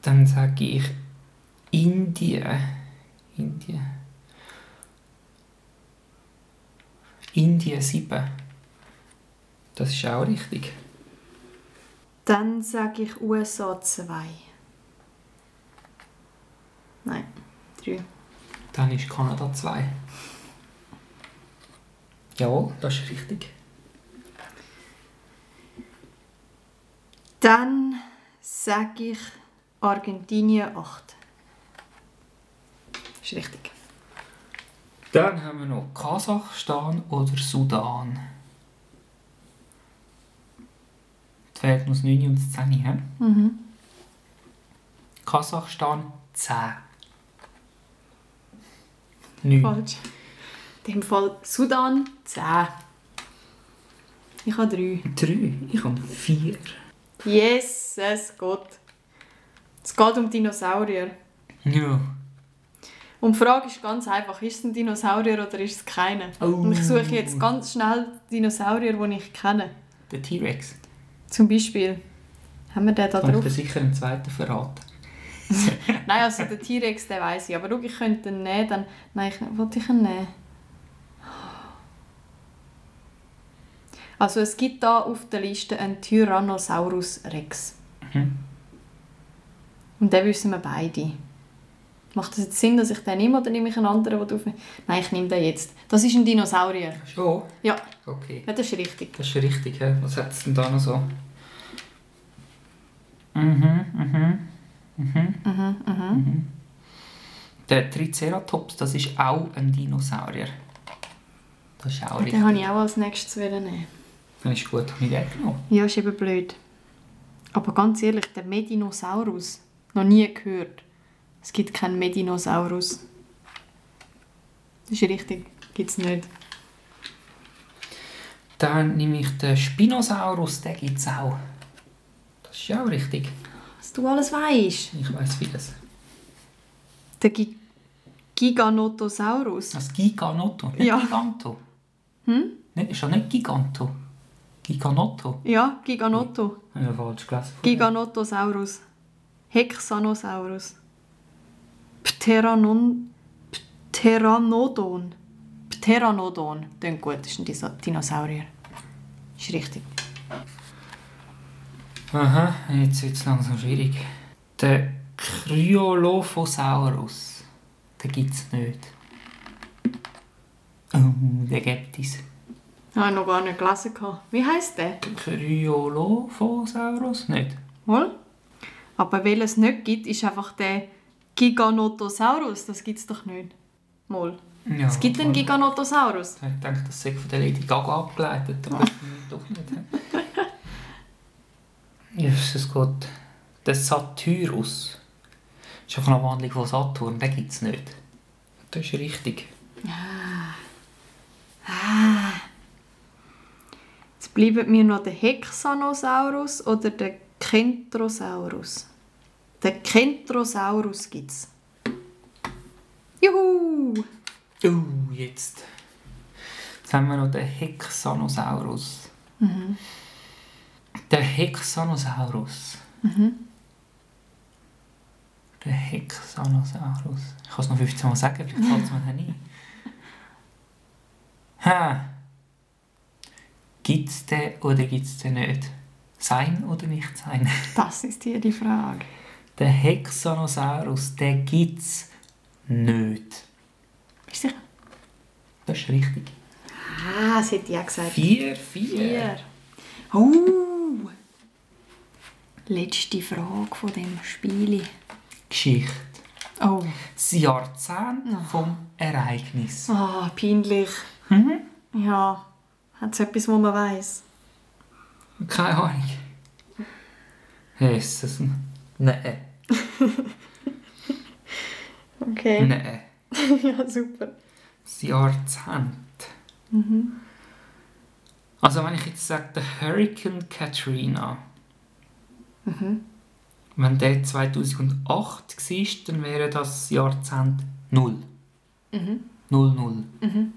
Dann sage ich Indien. Indien. Indien 7. Das ist auch richtig. Dann sage ich USA 2. Nein, 3. Dann ist Kanada 2. Jawohl, das ist richtig. Dann sage ich Argentinien 8. Ist richtig. Dann haben wir noch Kasachstan oder Sudan. Jetzt fehlt noch das 9 und das 10. He? Mhm. Kasachstan 10. 9. Falsch. In dem Fall Sudan 10. Ich habe 3. 3. Ich habe 4. Jesus Gott. Es geht um Dinosaurier. Ja. Und die Frage ist ganz einfach, ist es ein Dinosaurier oder ist es keiner? Oh. Und ich suche jetzt ganz schnell Dinosaurier, die ich kenne. Der T-Rex. Zum Beispiel, haben wir den da Kann ich drauf? dir sicher einen zweiten verraten. Nein, also der T-Rex, den weiss ich. Aber schau, ich könnte ihn nehmen, dann... Nein, ich wollte ich ihn nehmen? Also es gibt da auf der Liste einen Tyrannosaurus Rex. Mhm. Und den wissen wir beide. Macht das jetzt Sinn, dass ich den nehme oder nehme ich einen anderen, den du auf... Nein, ich nehme den jetzt. Das ist ein Dinosaurier. Schon? Ja, Okay. ja das ist richtig. Das ist richtig, hä? Was hat es denn da noch so? Mhm, mhm. Mhm. Mhm, mhm. Mhm. Der Triceratops, das ist auch ein Dinosaurier. Das ist auch richtig. Den habe ich auch als nächstes nehmen. Dann ist gut, habe ich den genommen. Ja, ist eben blöd. Aber ganz ehrlich, der Medinosaurus, noch nie gehört. Es gibt keinen Medinosaurus. Das ist richtig, gibt es nicht. Dann nehme ich den Spinosaurus, den gibt es auch. Das ist auch richtig. Was du alles weißt. Ich weiß vieles. Der Gi Giganotosaurus. Das Giganotto, nicht Ja. Giganto. Hm? Nicht, ist ja nicht Giganto. Giganotto. Ja, Giganotto. Ja, falsch gelesen. Giganotosaurus. Hexanosaurus. Pteranon... Pteranodon. Pteranodon. Klingt gut, das ist ein Dinosaurier. Ist richtig. Aha, jetzt wird es langsam schwierig. Der Cryolophosaurus. Den gibt es nicht. Oh, den gibt es. Habe ich noch gar nicht gelesen. Wie heisst der? Cryolophosaurus? Nicht? Mal. Aber weil es nicht gibt, ist einfach der Giganotosaurus. Das gibt es doch nicht. Mal. Ja, es gibt einen. Giganotosaurus. Ich denke, das sei von der Lady Gaga abgeleitet, aber doch nicht. Jesus Gott. Der Satyrus. Das ist einfach eine Wandlung von Saturn, den gibt es nicht. Das ist richtig. Jetzt bleiben mir noch der Hexanosaurus oder der Kentrosaurus. Der Kentrosaurus gibt es. Juhu! Uh, jetzt. Jetzt haben wir noch den Hexanosaurus. Der Hexanosaurus. Der Hexanosaurus. Ich kann es noch 15 Mal sagen, vielleicht fällt es mir dann ein. Ha. Gibt es den oder gibt es den nicht? Sein oder nicht sein? Das ist hier die Frage. Der Hexanosaurus, den gibt es nicht. Bist du sicher? Das ist richtig. Ah, das hätte ich auch gesagt. Vier, vier. Vier. Oh! Letzte Frage von dem Spiel. Geschichte. Oh. Das Jahrzehnt vom Ereignis. Ah, peinlich. Mhm. Ja. Hat es etwas, wo man weiß? Keine Ahnung. Jesus. Nein. Okay. Nein. ja, super. Das Jahrzehnt. Also wenn ich jetzt sage, der Hurricane Katrina. Wenn der 2008 war, dann wäre das Jahrzehnt 0. Mhm. 0, 0. Mhm.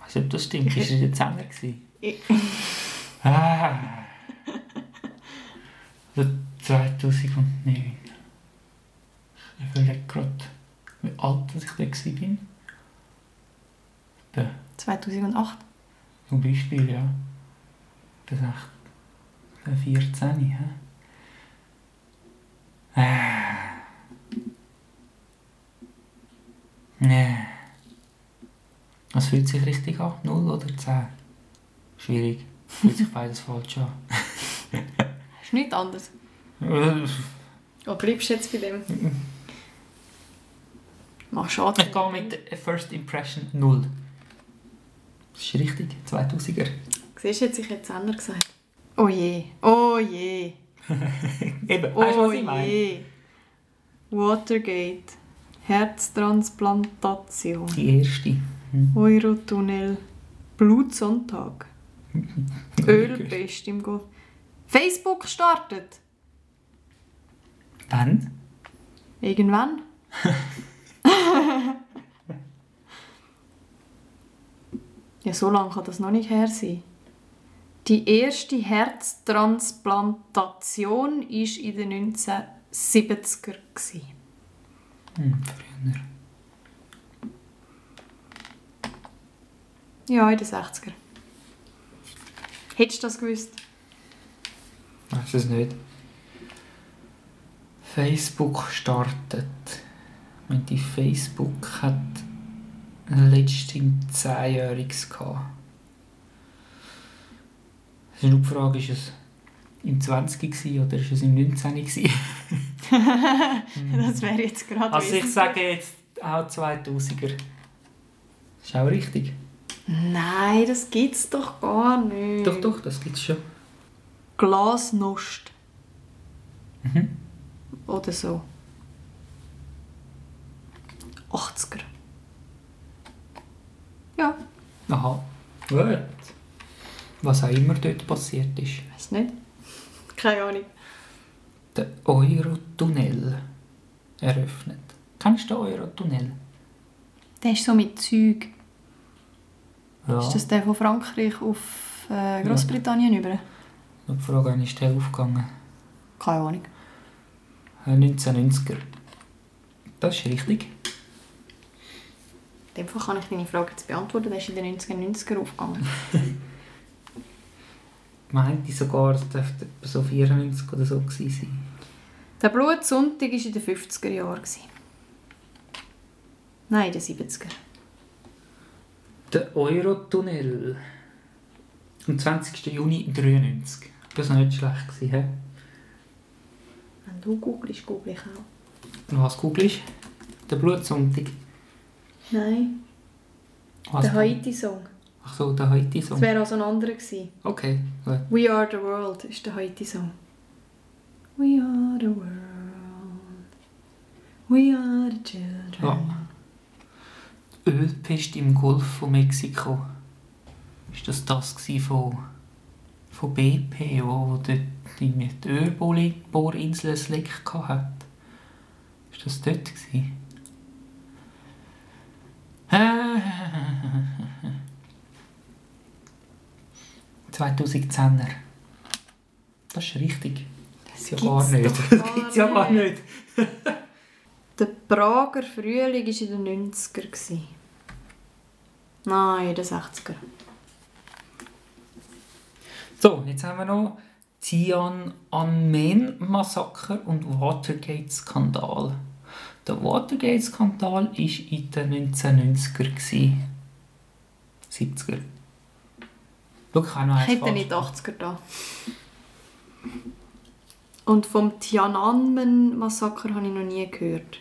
Weißt du, ob das stimmt? Ist das jetzt 10 gewesen? Ich- Ah. Also 2009. Ich überlege gerade, wie alt ich da war. Da, 2008. zum Beispiel, ja. Das ist echt 14, hä? Nee. Was fühlt sich richtig an? 0 oder 10? Schwierig. Fühlt sich beides falsch an. Ist nichts anderes. Oder bleibst du jetzt bei dem? Mach schade. Ich gehe mit der First Impression 0. Das ist richtig, 2000er. Siehst du, jetzt ich jetzt anders gesagt. Oh je. Oh je. Eben, weißt du, Oh was ich meine? je. Watergate. Herztransplantation. Die erste. Eurotunnel. Blutsonntag. Ölpest im Golf. Facebook startet. Wann? Irgendwann. ja, so lange kann das noch nicht her sein. Die erste Herztransplantation war in den 1970er. gewesen. Hm, früher. Ja, in den 60er. Hättest du das gewusst? Weiß es nicht. Facebook startet. Ich meine, die Facebook hat letztens 10-Jähriges gehabt. Ist nur die Frage, ist es im 20 gewesen oder ist es im 19 gewesen? Das wäre jetzt gerade Also ich sage jetzt auch 2000er. Ist auch richtig. Nein, das gibt's doch gar nicht. Doch, doch, das gibt es schon. Glasnost. Mhm. Oder so. 80er. Ja, Aha. Gut. Was auch immer dort passiert ist. weiß nicht. Keine Ahnung. Der Eurotunnel eröffnet. Kennst du den Eurotunnel? Der ist so mit Zeug. Ja. Ist das der von Frankreich auf äh, Großbritannien über? Die Frage wann ist der aufgegangen? Keine Ahnung. Äh, 1990er. Das ist richtig. In dem Fall kann ich deine Frage jetzt beantworten. Der ist in den 1990er aufgegangen. Meinte sogar, es dürfte etwa so 94 oder so gewesen sein. Der Blutsonntag war in den 50er Jahren. Nein, in den 70er. Der Eurotunnel. Am 20. Juni 1993. Das war nicht schlecht. Gewesen, hä? Wenn du googelst, google ich auch. Und was googelst Der Blutsonntag. Nein, Was der Haiti-Song. Ach so, der Haiti-Song. Das wäre also ein anderer gewesen. Okay, gut. We are the world ist der Haiti-Song. We are the world. We are the children. Ja. Ölpest im Golf von Mexiko. Ist das das von, von BP, wo dort die die Ölbohrinsel ein Leck hatte? Ist das dort gsi? 2010er. Das ist richtig. Das ist ja Gibt's gar nicht. Das gar gibt's ja gar nicht. Der Prager Frühling war in den 90er. gewesen. Nein, in den 60er. So, jetzt haben wir noch Tiananmen-Massaker und Watergate-Skandal. Der Watergate-Skandal war in den 1990er. gewesen. 70er. Schau, ich habe noch eins hätte nicht 80er da. Und vom Tiananmen-Massaker habe ich noch nie gehört.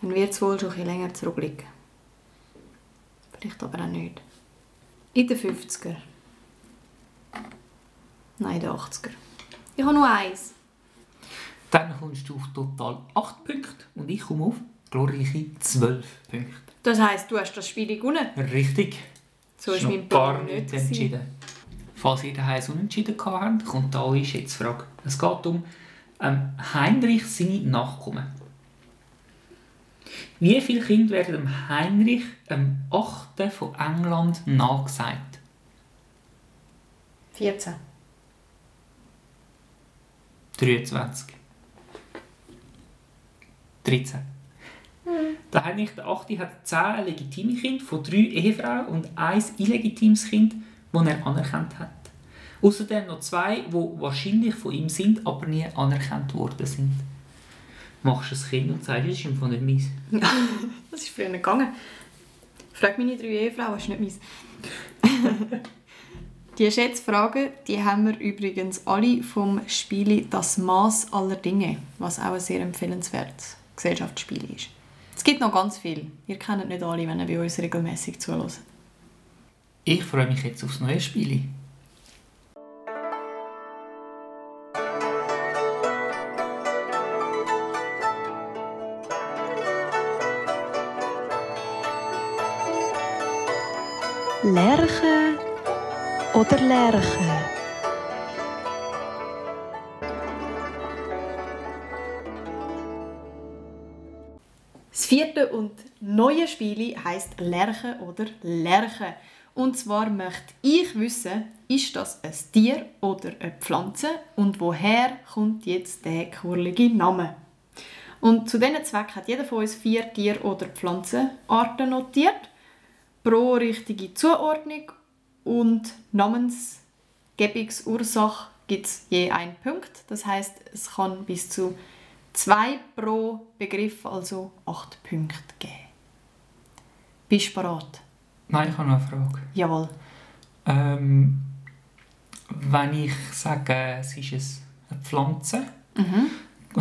Dann wird es wohl schon ein länger zurückliegen. Vielleicht aber auch nicht. In den 50er. Nein, in den 80er. Ich habe nur eins. Dann kommst du auf total 8 Punkte und ich komme auf glorreiche 12 Punkte. Das heisst, du hast das Spiel gewonnen. Richtig. So Es ist mein Plan nicht. gewesen. entschieden. Falls ihr daheim unentschieden habt, kommt da eure Schätzfrage. Es geht um ähm, Heinrich seine Nachkommen. Wie viele Kinder werden dem Heinrich, dem 8. von England, nachgesagt? 14. 23. 13. Der Heinrich der 8. hat 10 legitime Kinder von 3 Ehefrauen und ein illegitimes Kind, das er anerkannt hat. Außerdem noch zwei, die wahrscheinlich von ihm sind, aber nie anerkannt worden sind. Machst du ein Kind und sagst, das ist ihm von nicht meins. Das ist früher gegangen. Frag meine drei Ehefrauen, ist nicht meins. die Schätzfragen, die haben wir übrigens alle vom Spiel «Das Maß aller Dinge», was auch ein sehr empfehlenswertes Gesellschaftsspiel ist. Es gibt noch ganz viel. Ihr kennt nicht alle, wenn ihr bei uns regelmäßig zuhört. Ich freue mich jetzt aufs neue Spiel. Lerche oder Lerche? Und neue Spiel heißt Lerche oder Lerche. Und zwar möchte ich wissen, ist das ein Tier oder eine Pflanze und woher kommt jetzt der kurlige Name? Und zu diesen Zweck hat jeder von uns vier Tier- oder Pflanzenarten notiert, pro richtige Zuordnung und Namensgebungsursache gibt es je einen Punkt. Das heißt, es kann bis zu zwei pro Begriff, also acht Punkte geben. Bist du bereit? Nein, ich habe noch eine Frage. Jawohl. Ähm, wenn ich sage, es ist eine Pflanze, Mhm.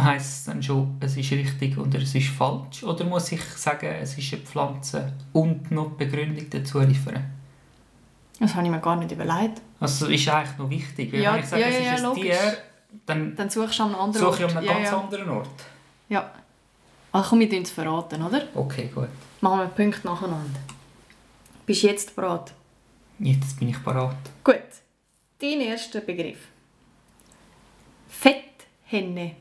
heisst es dann schon, es ist richtig oder es ist falsch? Oder muss ich sagen, es ist eine Pflanze und noch die Begründung dazu liefern? Das habe ich mir gar nicht überlegt. Also ist eigentlich noch wichtig. Weil Ja, wenn ich sage, ja, es ist ein logisch. Tier, dann Dann suchst du an einem anderen suche ich an einem ja, ganz ja. anderen Ort. Ja. Also komm, wir tun es verraten, oder? Okay, gut. Machen wir Punkte nacheinander. Bist du jetzt bereit? Jetzt bin ich parat. Gut. Dein erster Begriff. Fetthenne.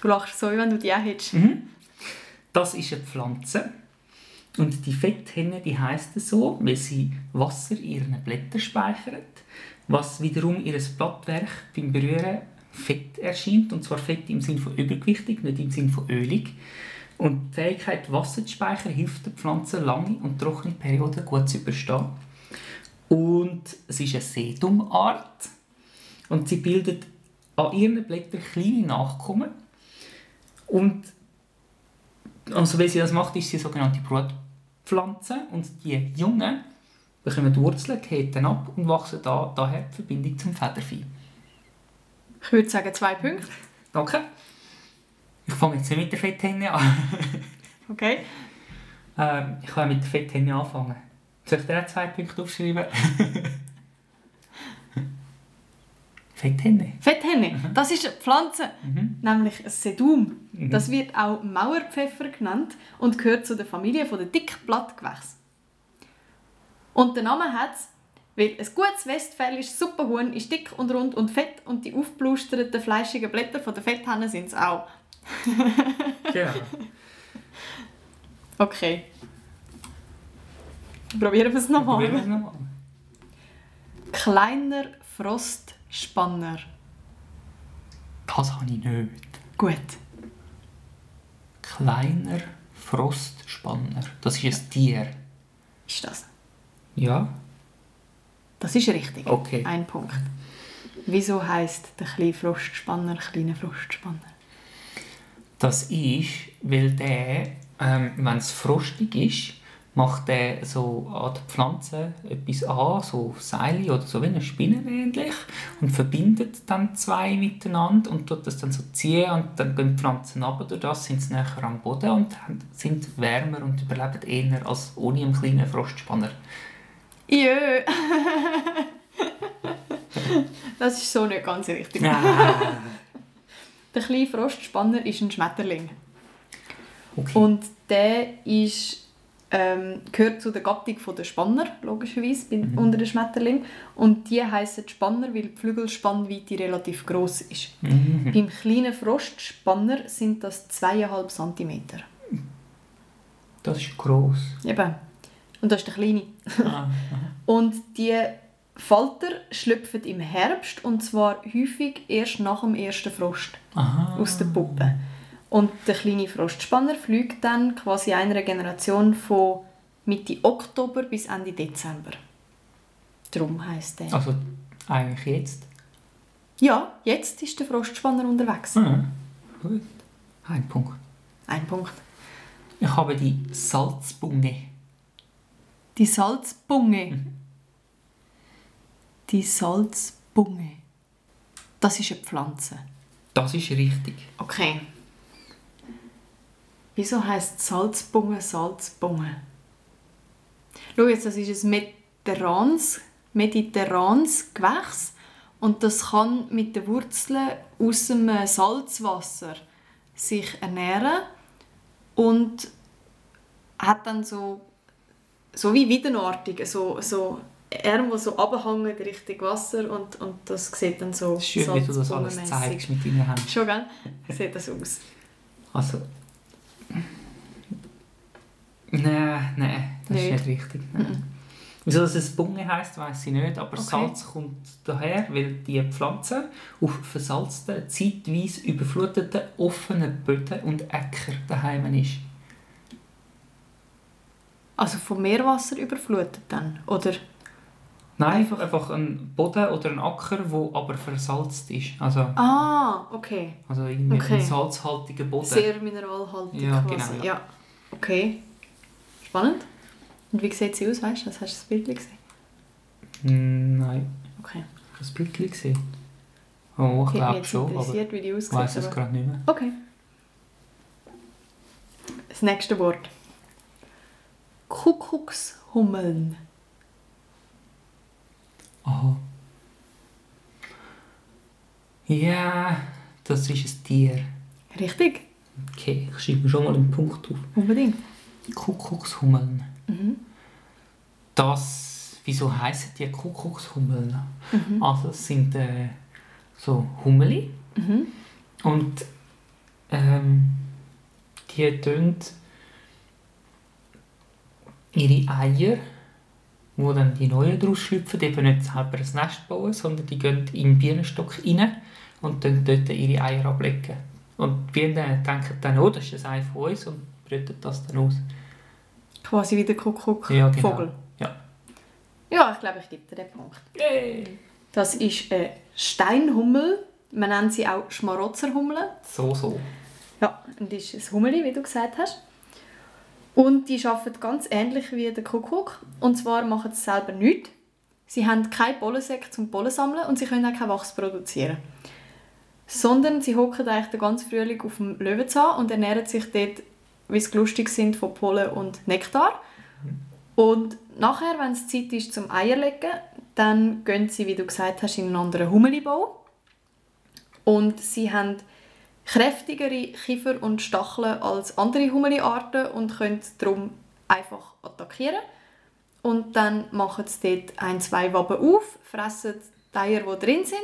Du lachst so, wie wenn du die auch hättest. Das ist eine Pflanze. Und die Fetthenne, die heisst so, weil sie Wasser in ihren Blättern speichert, was wiederum ihr Blattwerk beim Berühren fett erscheint. Und zwar fett im Sinn von übergewichtig, nicht im Sinn von ölig. Und die Fähigkeit, Wasser zu speichern, hilft der Pflanze, lange und trockene Perioden gut zu überstehen. Und es ist eine Sedumart. Und sie bildet an ihren Blättern kleine Nachkommen. Und also, wie sie das macht, ist sie sogenannte Brutpflanze. Und die Jungen bekommen die Wurzeln, dann ab und wachsen da, daher die Verbindung zum Federvieh. Ich würde sagen zwei Punkte. Danke. Ich fange jetzt mit der Fetthenne an. Okay. ähm, ich kann mit der Fetthenne anfangen. Soll ich dir auch zwei Punkte aufschreiben? Fetthenne. Fetthenne, das ist eine Pflanze, Mhm. nämlich ein Sedum. Mhm. Das wird auch Mauerpfeffer genannt und gehört zu der Familie der Dickblattgewächse. Und der Name hat es, weil ein gutes westfälisches Suppenhuhn ist dick und rund und fett und die aufblusterten fleischigen Blätter von der Fetthenne sind es auch. Genau. Okay. Probieren wir es nochmal. Probieren wir es nochmal. Kleiner Frostspanner. Das habe ich nicht. Gut. Kleiner Frostspanner. Das ist ein Tier. Ist das? Ja? Das ist richtig. Okay. Ein Punkt. Wieso heißt der kleine Frostspanner kleiner Frostspanner? Das ist, weil der, ähm, wenn es frostig ist, macht der so an der Pflanze etwas an, so Seile oder so wie eine Spinne ähnlich und verbindet dann zwei miteinander und tut das dann so ziehen und dann gehen die Pflanzen runter, durch das sind sie näher am Boden und sind wärmer und überleben eher als ohne einen kleinen Frostspanner. Jö! das ist so nicht ganz richtig. Ah. Der kleine Frostspanner ist ein Schmetterling. Okay. Und der ist, ähm, gehört zu der Gattung der Spanner, logischerweise, Mhm. unter den Schmetterling. Und die heißen Spanner, weil die Flügelspannweite relativ groß ist. Mhm. Beim kleinen Frostspanner sind das 2,5 cm. Das ist gross. Eben. Und das ist der kleine. Und die Falter schlüpfen im Herbst und zwar häufig erst nach dem ersten Frost aha. aus der Puppe. Und der kleine Frostspanner fliegt dann quasi einer Generation von Mitte Oktober bis Ende Dezember. Darum heisst der. Also eigentlich jetzt. Ja, jetzt ist der Frostspanner unterwegs. Ah, gut. Ein Punkt. Ein Punkt. Ich habe die Salzbunge. Die Salzbunge. Mhm. Die Salzbunge. Das ist eine Pflanze. Das ist richtig. Okay. Wieso heißt Salzbunge Salzbunge? Schau jetzt, das ist ein mediterranes, mediterranes Gewächs und das kann mit den Wurzeln aus dem Salzwasser sich ernähren und hat dann so, so wie Widenartige, so, so Arme, die so runterhängen Richtung Wasser und, und das sieht dann so schön, wie du das alles zeigst mit deinen Händen. Schon, gell? Sieht das aus. Also. Nein, nein, das Nicht? ist nicht richtig. Nein. Wieso das es Bunge heisst, weiß ich nicht, aber Okay. Salz kommt daher, weil die Pflanze auf versalzten, zeitweise überfluteten, offenen Böden und Äcker daheim ist. Also vom Meerwasser überflutet dann? Oder? Nein, Einfach- einfach, ein Boden oder ein Acker, der aber versalzt ist. Also, Ah, okay. also irgendwie Okay. ein salzhaltiger Boden. Sehr mineralhaltig Ja, quasi. genau, ja. ja. Okay. Spannend. Und wie sieht sie aus, weißt du? Das hast du das Bild gesehen? Hm, Nein, Okay. ich habe das Bild gesehen. Oh, ich glaube schon, aber wie die ich weiß es gerade nicht mehr. Okay. Das nächste Wort. Kuckuckshummeln. Aha. Ja, das ist ein Tier. Richtig? Okay, ich schreibe schon mal einen Punkt auf. Unbedingt. Kuckuckshummeln. Mhm. Das, wieso heissen die Kuckuckshummeln? Mhm. Also es sind äh, so Hummeli Mhm. und ähm, die tun ihre Eier, wo dann die neuen draus schlüpfen, eben nicht selber ein Nest bauen, sondern die gehen in den Bienenstock rein und dann dort ihre Eier ablegen. Und die Bienen denken dann, oh, das ist ein Ei von uns und brüten das dann aus. Quasi wie der Kuckuck. Ja, genau. Vogel. Ja. Ja, ich glaube, ich gebe dir den Punkt. Yay! Das ist eine Steinhummel. Man nennt sie auch Schmarotzerhummel. So, so. Ja, und das ist ein Hummeli, wie du gesagt hast. Und die arbeiten ganz ähnlich wie der Kuckuck. Und zwar machen sie selber nichts. Sie haben keine Pollensäcke zum Pollen sammeln und sie können auch kein Wachs produzieren. Sondern sie hocken eigentlich den ganzen Frühling auf dem Löwenzahn und ernähren sich dort, wie sie lustig sind, von Pollen und Nektar. Und nachher, wenn es Zeit ist zum Eierlegen, dann gehen sie, wie du gesagt hast, in einen anderen Hummelibau. Und sie haben kräftigere Kiefer und Stacheln als andere Hummeliarten und können darum einfach attackieren. Und dann machen sie dort ein, zwei Waben auf, fressen die Eier, die drin sind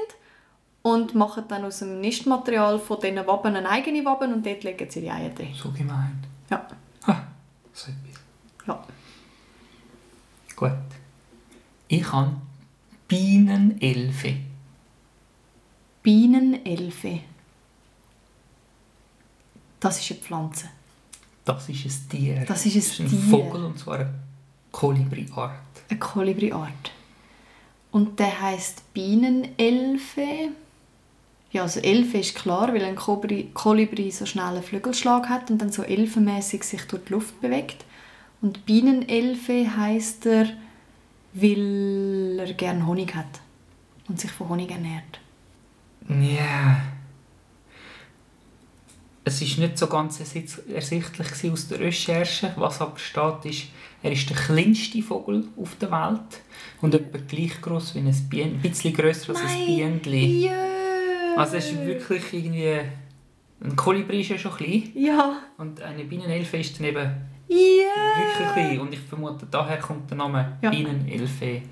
und machen dann aus dem Nistmaterial von diesen Waben eine eigene Waben und dort legen sie die Eier drin. So gemein. Ja. Ha, so etwas. ja. Gut. Ich habe Bienenelfe. Bienenelfe. Das ist eine Pflanze. Das ist ein Tier. Das ist ein Tier. Vogel und zwar eine Kolibriart. Eine Kolibriart. Und der heißt Bienenelfe. Ja, also Elfe ist klar, weil ein Kolibri, Kolibri so schnell einen Flügelschlag hat und dann so elfenmäßig sich durch die Luft bewegt. Und Bienenelfe heißt er, weil er gern Honig hat und sich von Honig ernährt. Ja. Es ist nicht so ganz ersicht- ersichtlich aus der Recherche. Was aber steht, ist, er ist der kleinste Vogel auf der Welt und etwa gleich groß wie ein Bienen, ein bisschen grösser als ein Bienenli. Ja. Also es ist wirklich irgendwie... Ein Kolibri ist ja schon klein Ja. und eine Bienenelfe ist dann eben Ja. wirklich klein. Und ich vermute, daher kommt der Name Ja. Bienenelfe.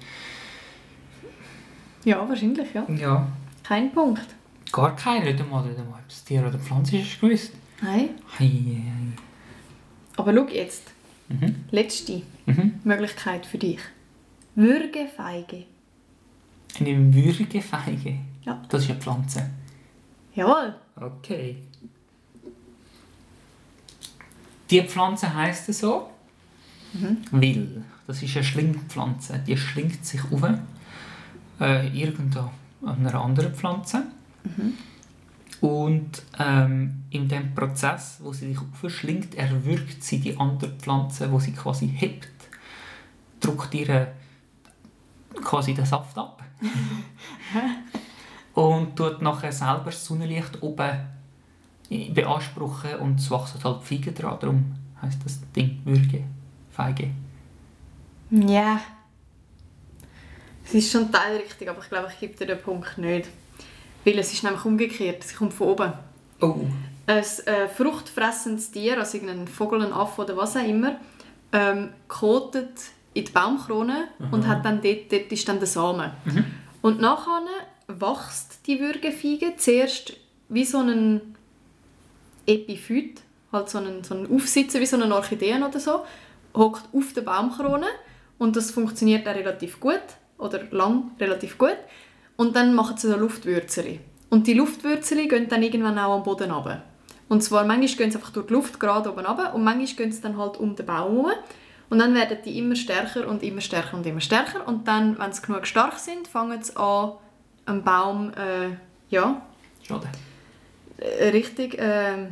Ja, wahrscheinlich, ja. Ja, Kein Punkt. Gar keiner, nicht einmal, nicht einmal ob es Tier oder Pflanze ist, gewusst. Nein. Hei, hei. Aber schau jetzt. Mhm. Letzte Mhm. Möglichkeit für dich. Würgefeige. Eine Würgefeige. Ja. Das ist eine Pflanze. Jawohl. Okay. Die Pflanze heisst so, weil das ist eine Schlingpflanze. Die schlingt sich auf äh, irgendwo an einer anderen Pflanze. Und ähm, in dem Prozess, wo sie sich aufschlingt, erwürgt sie die andere Pflanze, wo sie quasi hebt, drückt ihre quasi den Saft ab und tut nachher selber das Sonnenlicht oben beanspruchen und es wachsen halt Feigen dran. Darum heisst das Ding Würge, Feige. Ja. Es ist schon teilrichtig, aber ich glaube, ich gebe dir den Punkt nicht. Weil es ist nämlich umgekehrt. Sie kommt von oben. Oh. Ein äh, fruchtfressendes Tier, also irgendein Vogel, ein Affe oder was auch immer, ähm, kotet in die Baumkrone und hat dann dort, dort ist dann der Samen. Und nachher wächst die Würgefeige zuerst wie so ein Epiphyt, halt so einen, so einen Aufsitzer, wie so eine Orchidee oder so, hockt auf der Baumkrone und das funktioniert auch relativ gut oder lang relativ gut. Und dann machen sie so Luftwürzeli. Und die Luftwürzeli gehen dann irgendwann auch am Boden runter. Und zwar manchmal gehen sie einfach durch die Luft gerade oben runter und manchmal gehen sie dann halt um den Baum herum. Und dann werden die immer stärker und immer stärker und immer stärker. Und dann, wenn sie genug stark sind, fangen sie an, einen Baum, äh, ja, Schade. äh, richtig, äh,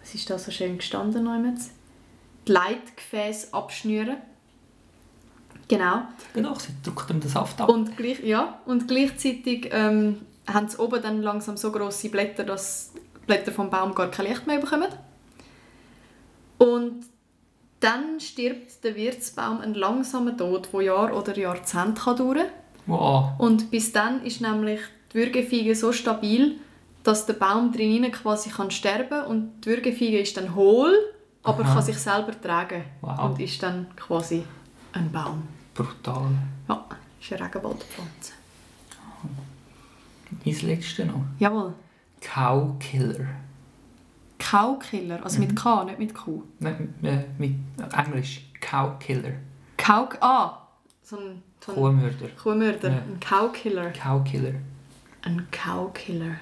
was ist da so schön gestanden neumals? Die Leitgefäße abschnüren. Genau. Genau, sie drückt ihm den Saft ab. Und, gleich, ja, und gleichzeitig ähm, haben sie oben dann langsam so grosse Blätter, dass die Blätter vom Baum gar kein Licht mehr bekommen. Und dann stirbt der Wirtsbaum einen langsamen Tod, der Jahr oder Jahrzehnt kann dauern kann. Wow. Und bis dann ist nämlich die Würgefeige so stabil, dass der Baum drinnen quasi kann sterben und die Würgefeige ist dann hohl, aber Aha. kann sich selber tragen Wow. und ist dann quasi ein Baum. Brutal. Ja, ist eine Regenwaldpflanze. Mein letzte noch. Jawohl. Cowkiller. Kaukiller, also mit K, nicht mit Q. Nein, äh, mit Englisch. Cowkiller. Kauk, ah, so ein, so ein Kuhmörder. Kuhmörder, Ja. ein Kaukiller. Cowkiller. Ein Kaukiller.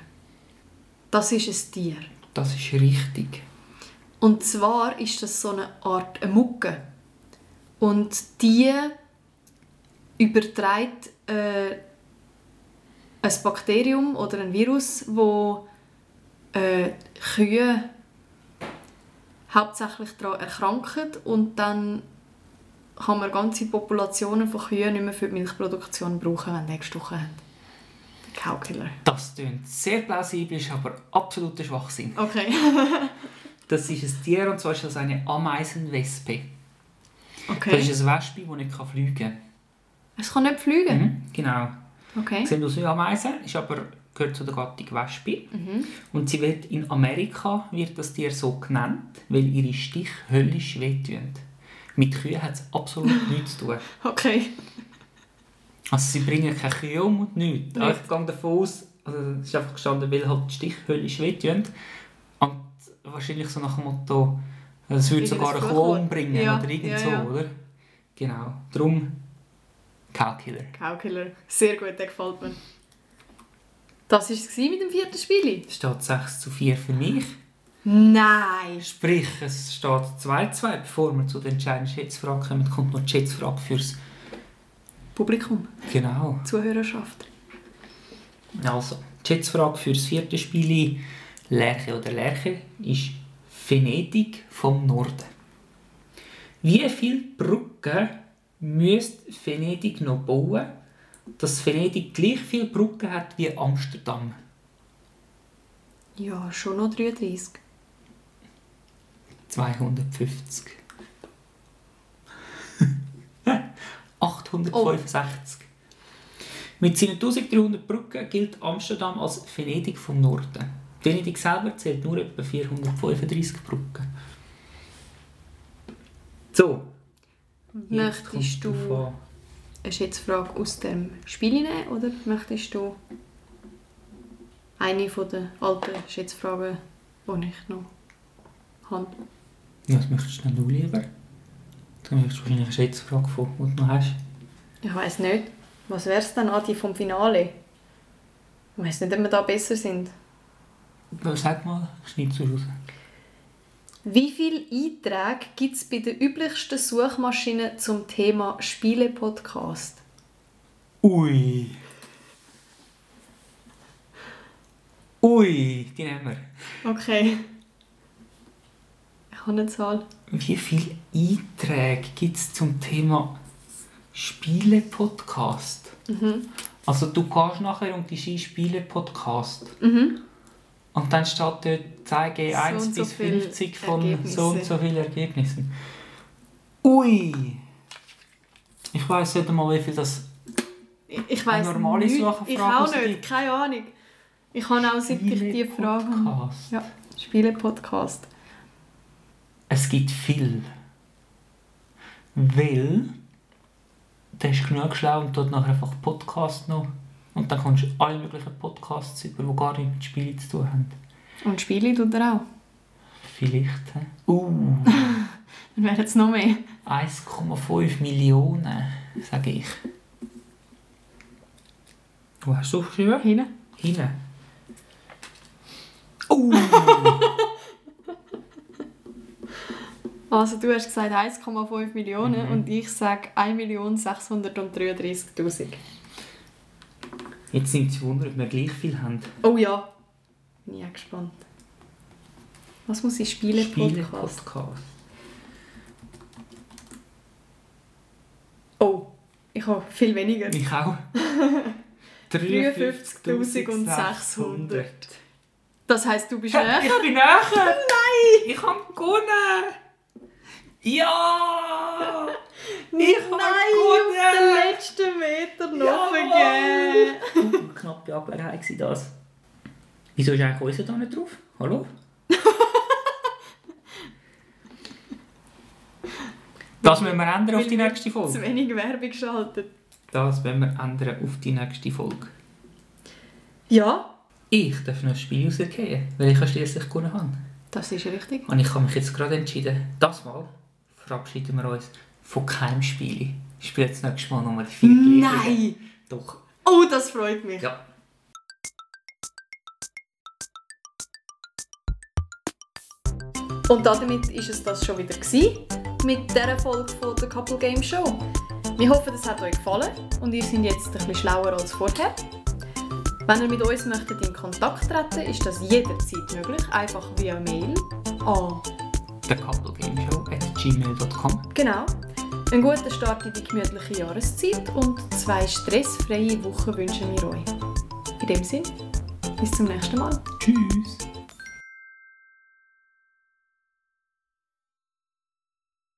Das ist ein Tier. Das ist richtig. Und zwar ist das so eine Art eine Mucke. Und die überträgt äh, ein Bakterium oder ein Virus, wo äh, Kühe hauptsächlich daran erkranken und dann kann man ganze Populationen von Kühen nicht mehr für die Milchproduktion brauchen, wenn die gestochen haben. Der Cowkiller. Das klingt sehr plausibel, ist aber absoluter Schwachsinn. Okay. Das ist ein Tier und zwar ist das eine Ameisenwespe. Das okay. ist ein Wespe, das nicht fliegen kann. Es kann nicht fliegen? Mhm, genau. Okay. Sehen aus wie Ameisen, ist aber gehört zu der Gattung Wespe. Mhm. Und sie wird in Amerika wird das Tier so genannt, weil ihre Stich höllisch wehtun. Mit Kühen hat es absolut nichts zu tun. Okay. Also sie bringen keine Kühe um und nichts. Nicht. Ich gehe davon aus, also es ist einfach gestanden, weil halt die Stich höllisch wehtun. Und wahrscheinlich so nach dem Motto, es würde sogar ein eine Kuh Fluchwort. umbringen Ja, oder irgend ja, so, ja. oder? Genau. Darum Cowkiller. Cowkiller. Sehr gut, der gefällt mir. Das war es mit dem vierten Spiel? Steht 6 zu 4 für mich. Nein! Sprich, es steht 2-2. Bevor wir zu der entscheidenden Schätzfrage kommen, kommt noch die Schätzfrage fürs... Publikum, Genau. Zuhörerschaft. Also, die Schätzfrage für das vierte Spiel Lerche oder Lerche ist Venedig vom Norden. Wie viele Brücken müsste Venedig noch bauen, dass Venedig gleich viele Brücken hat wie Amsterdam? Ja, schon noch 33. 250. 865. Mit seinen 1300 Brücken gilt Amsterdam als Venedig vom Norden. Venedig selber zählt nur etwa 435 Brücken. So. Jetzt Möchtest du an. eine Schätzfrage aus dem Spiel nehmen oder möchtest du eine von den alten Schätzfragen, die ich noch habe? Was möchtest du lieber? Dann möchtest du wahrscheinlich eine Schätzfrage von, die du noch hast. Ich weiß nicht. Was wäre es dann, Adi, vom Finale? Ich weiß nicht, ob wir da besser sind. Sag mal, schneid es raus. Wie viele Einträge gibt es bei den üblichsten Suchmaschinen zum Thema Spiele-Podcast? Ui. Ui, die nehmen wir. Okay. Ich habe eine Zahl. Wie viele Einträge gibt es zum Thema Spiele-Podcast? Mhm. Also du gehst nachher und die Spiele-Podcast Mhm. und dann steht dort zeige So 1 und so bis viele 50 von Ergebnisse. so und so vielen Ergebnissen. Ui! Ich weiß nicht einmal, wie viel das Ich, ich Eine normale nicht. Ich auch nicht. Keine Ahnung. Ich habe auch seit ich die Frage. Ja, Spiele-Podcast. Es gibt viel. Weil der ist genug schlau und tut nachher einfach Podcast noch. Und dann kommst du alle möglichen Podcasts über, die gar nichts mit Spielen zu tun haben. Und Spiele tut er auch. Vielleicht. hä? Uh, Dann wären es noch mehr. 1,5 Millionen, sage ich. Wo hast du aufgeschrieben? Hinten. Hinten. Uh, Also du hast gesagt 1,5 Millionen Mhm. und ich sage 1.633.000. jetzt sind sie Wunder, ob wir gleich viel haben. Oh ja. Bin ich auch gespannt. Was muss ich spielen? Podcast. Spiele-Podcast. Oh, ich habe viel weniger. Ich auch. 53.600. Das heisst, du bist Ich näher? bin näher! Nein! Ich habe gewonnen! Ja! Ich habe auf den letzten Meter noch Jawohl! vergeben. Knappe Angelegenheit war das. Wieso ist eigentlich unser da nicht drauf? Hallo? Das müssen wir ändern auf die nächste Zu Folge. wenig Werbung geschaltet. Das müssen wir ändern auf die nächste Folge. Ja, Ich darf noch ein Spiel rausgehen, weil ich ja schliesslich gewonnen habe. das ist richtig. Und ich habe mich jetzt gerade entschieden, das Mal verabschieden wir uns von keinem Spiel. Ich spiele jetzt nächstes Mal nochmal vier. Nein! Doch. Oh, das freut mich. Ja. Und damit ist es das schon wieder gewesen, mit dieser Folge von der Couple Game Show. Wir hoffen, es hat euch gefallen und ihr seid jetzt ein bisschen schlauer als vorher. Wenn ihr mit uns möchtet in Kontakt treten ist das jederzeit möglich, einfach via Mail an Der Gameshow at gmail.com. Genau. Einen guten Start in die gemütliche Jahreszeit und zwei stressfreie Wochen wünschen wir euch. In dem Sinne, bis zum nächsten Mal. Tschüss.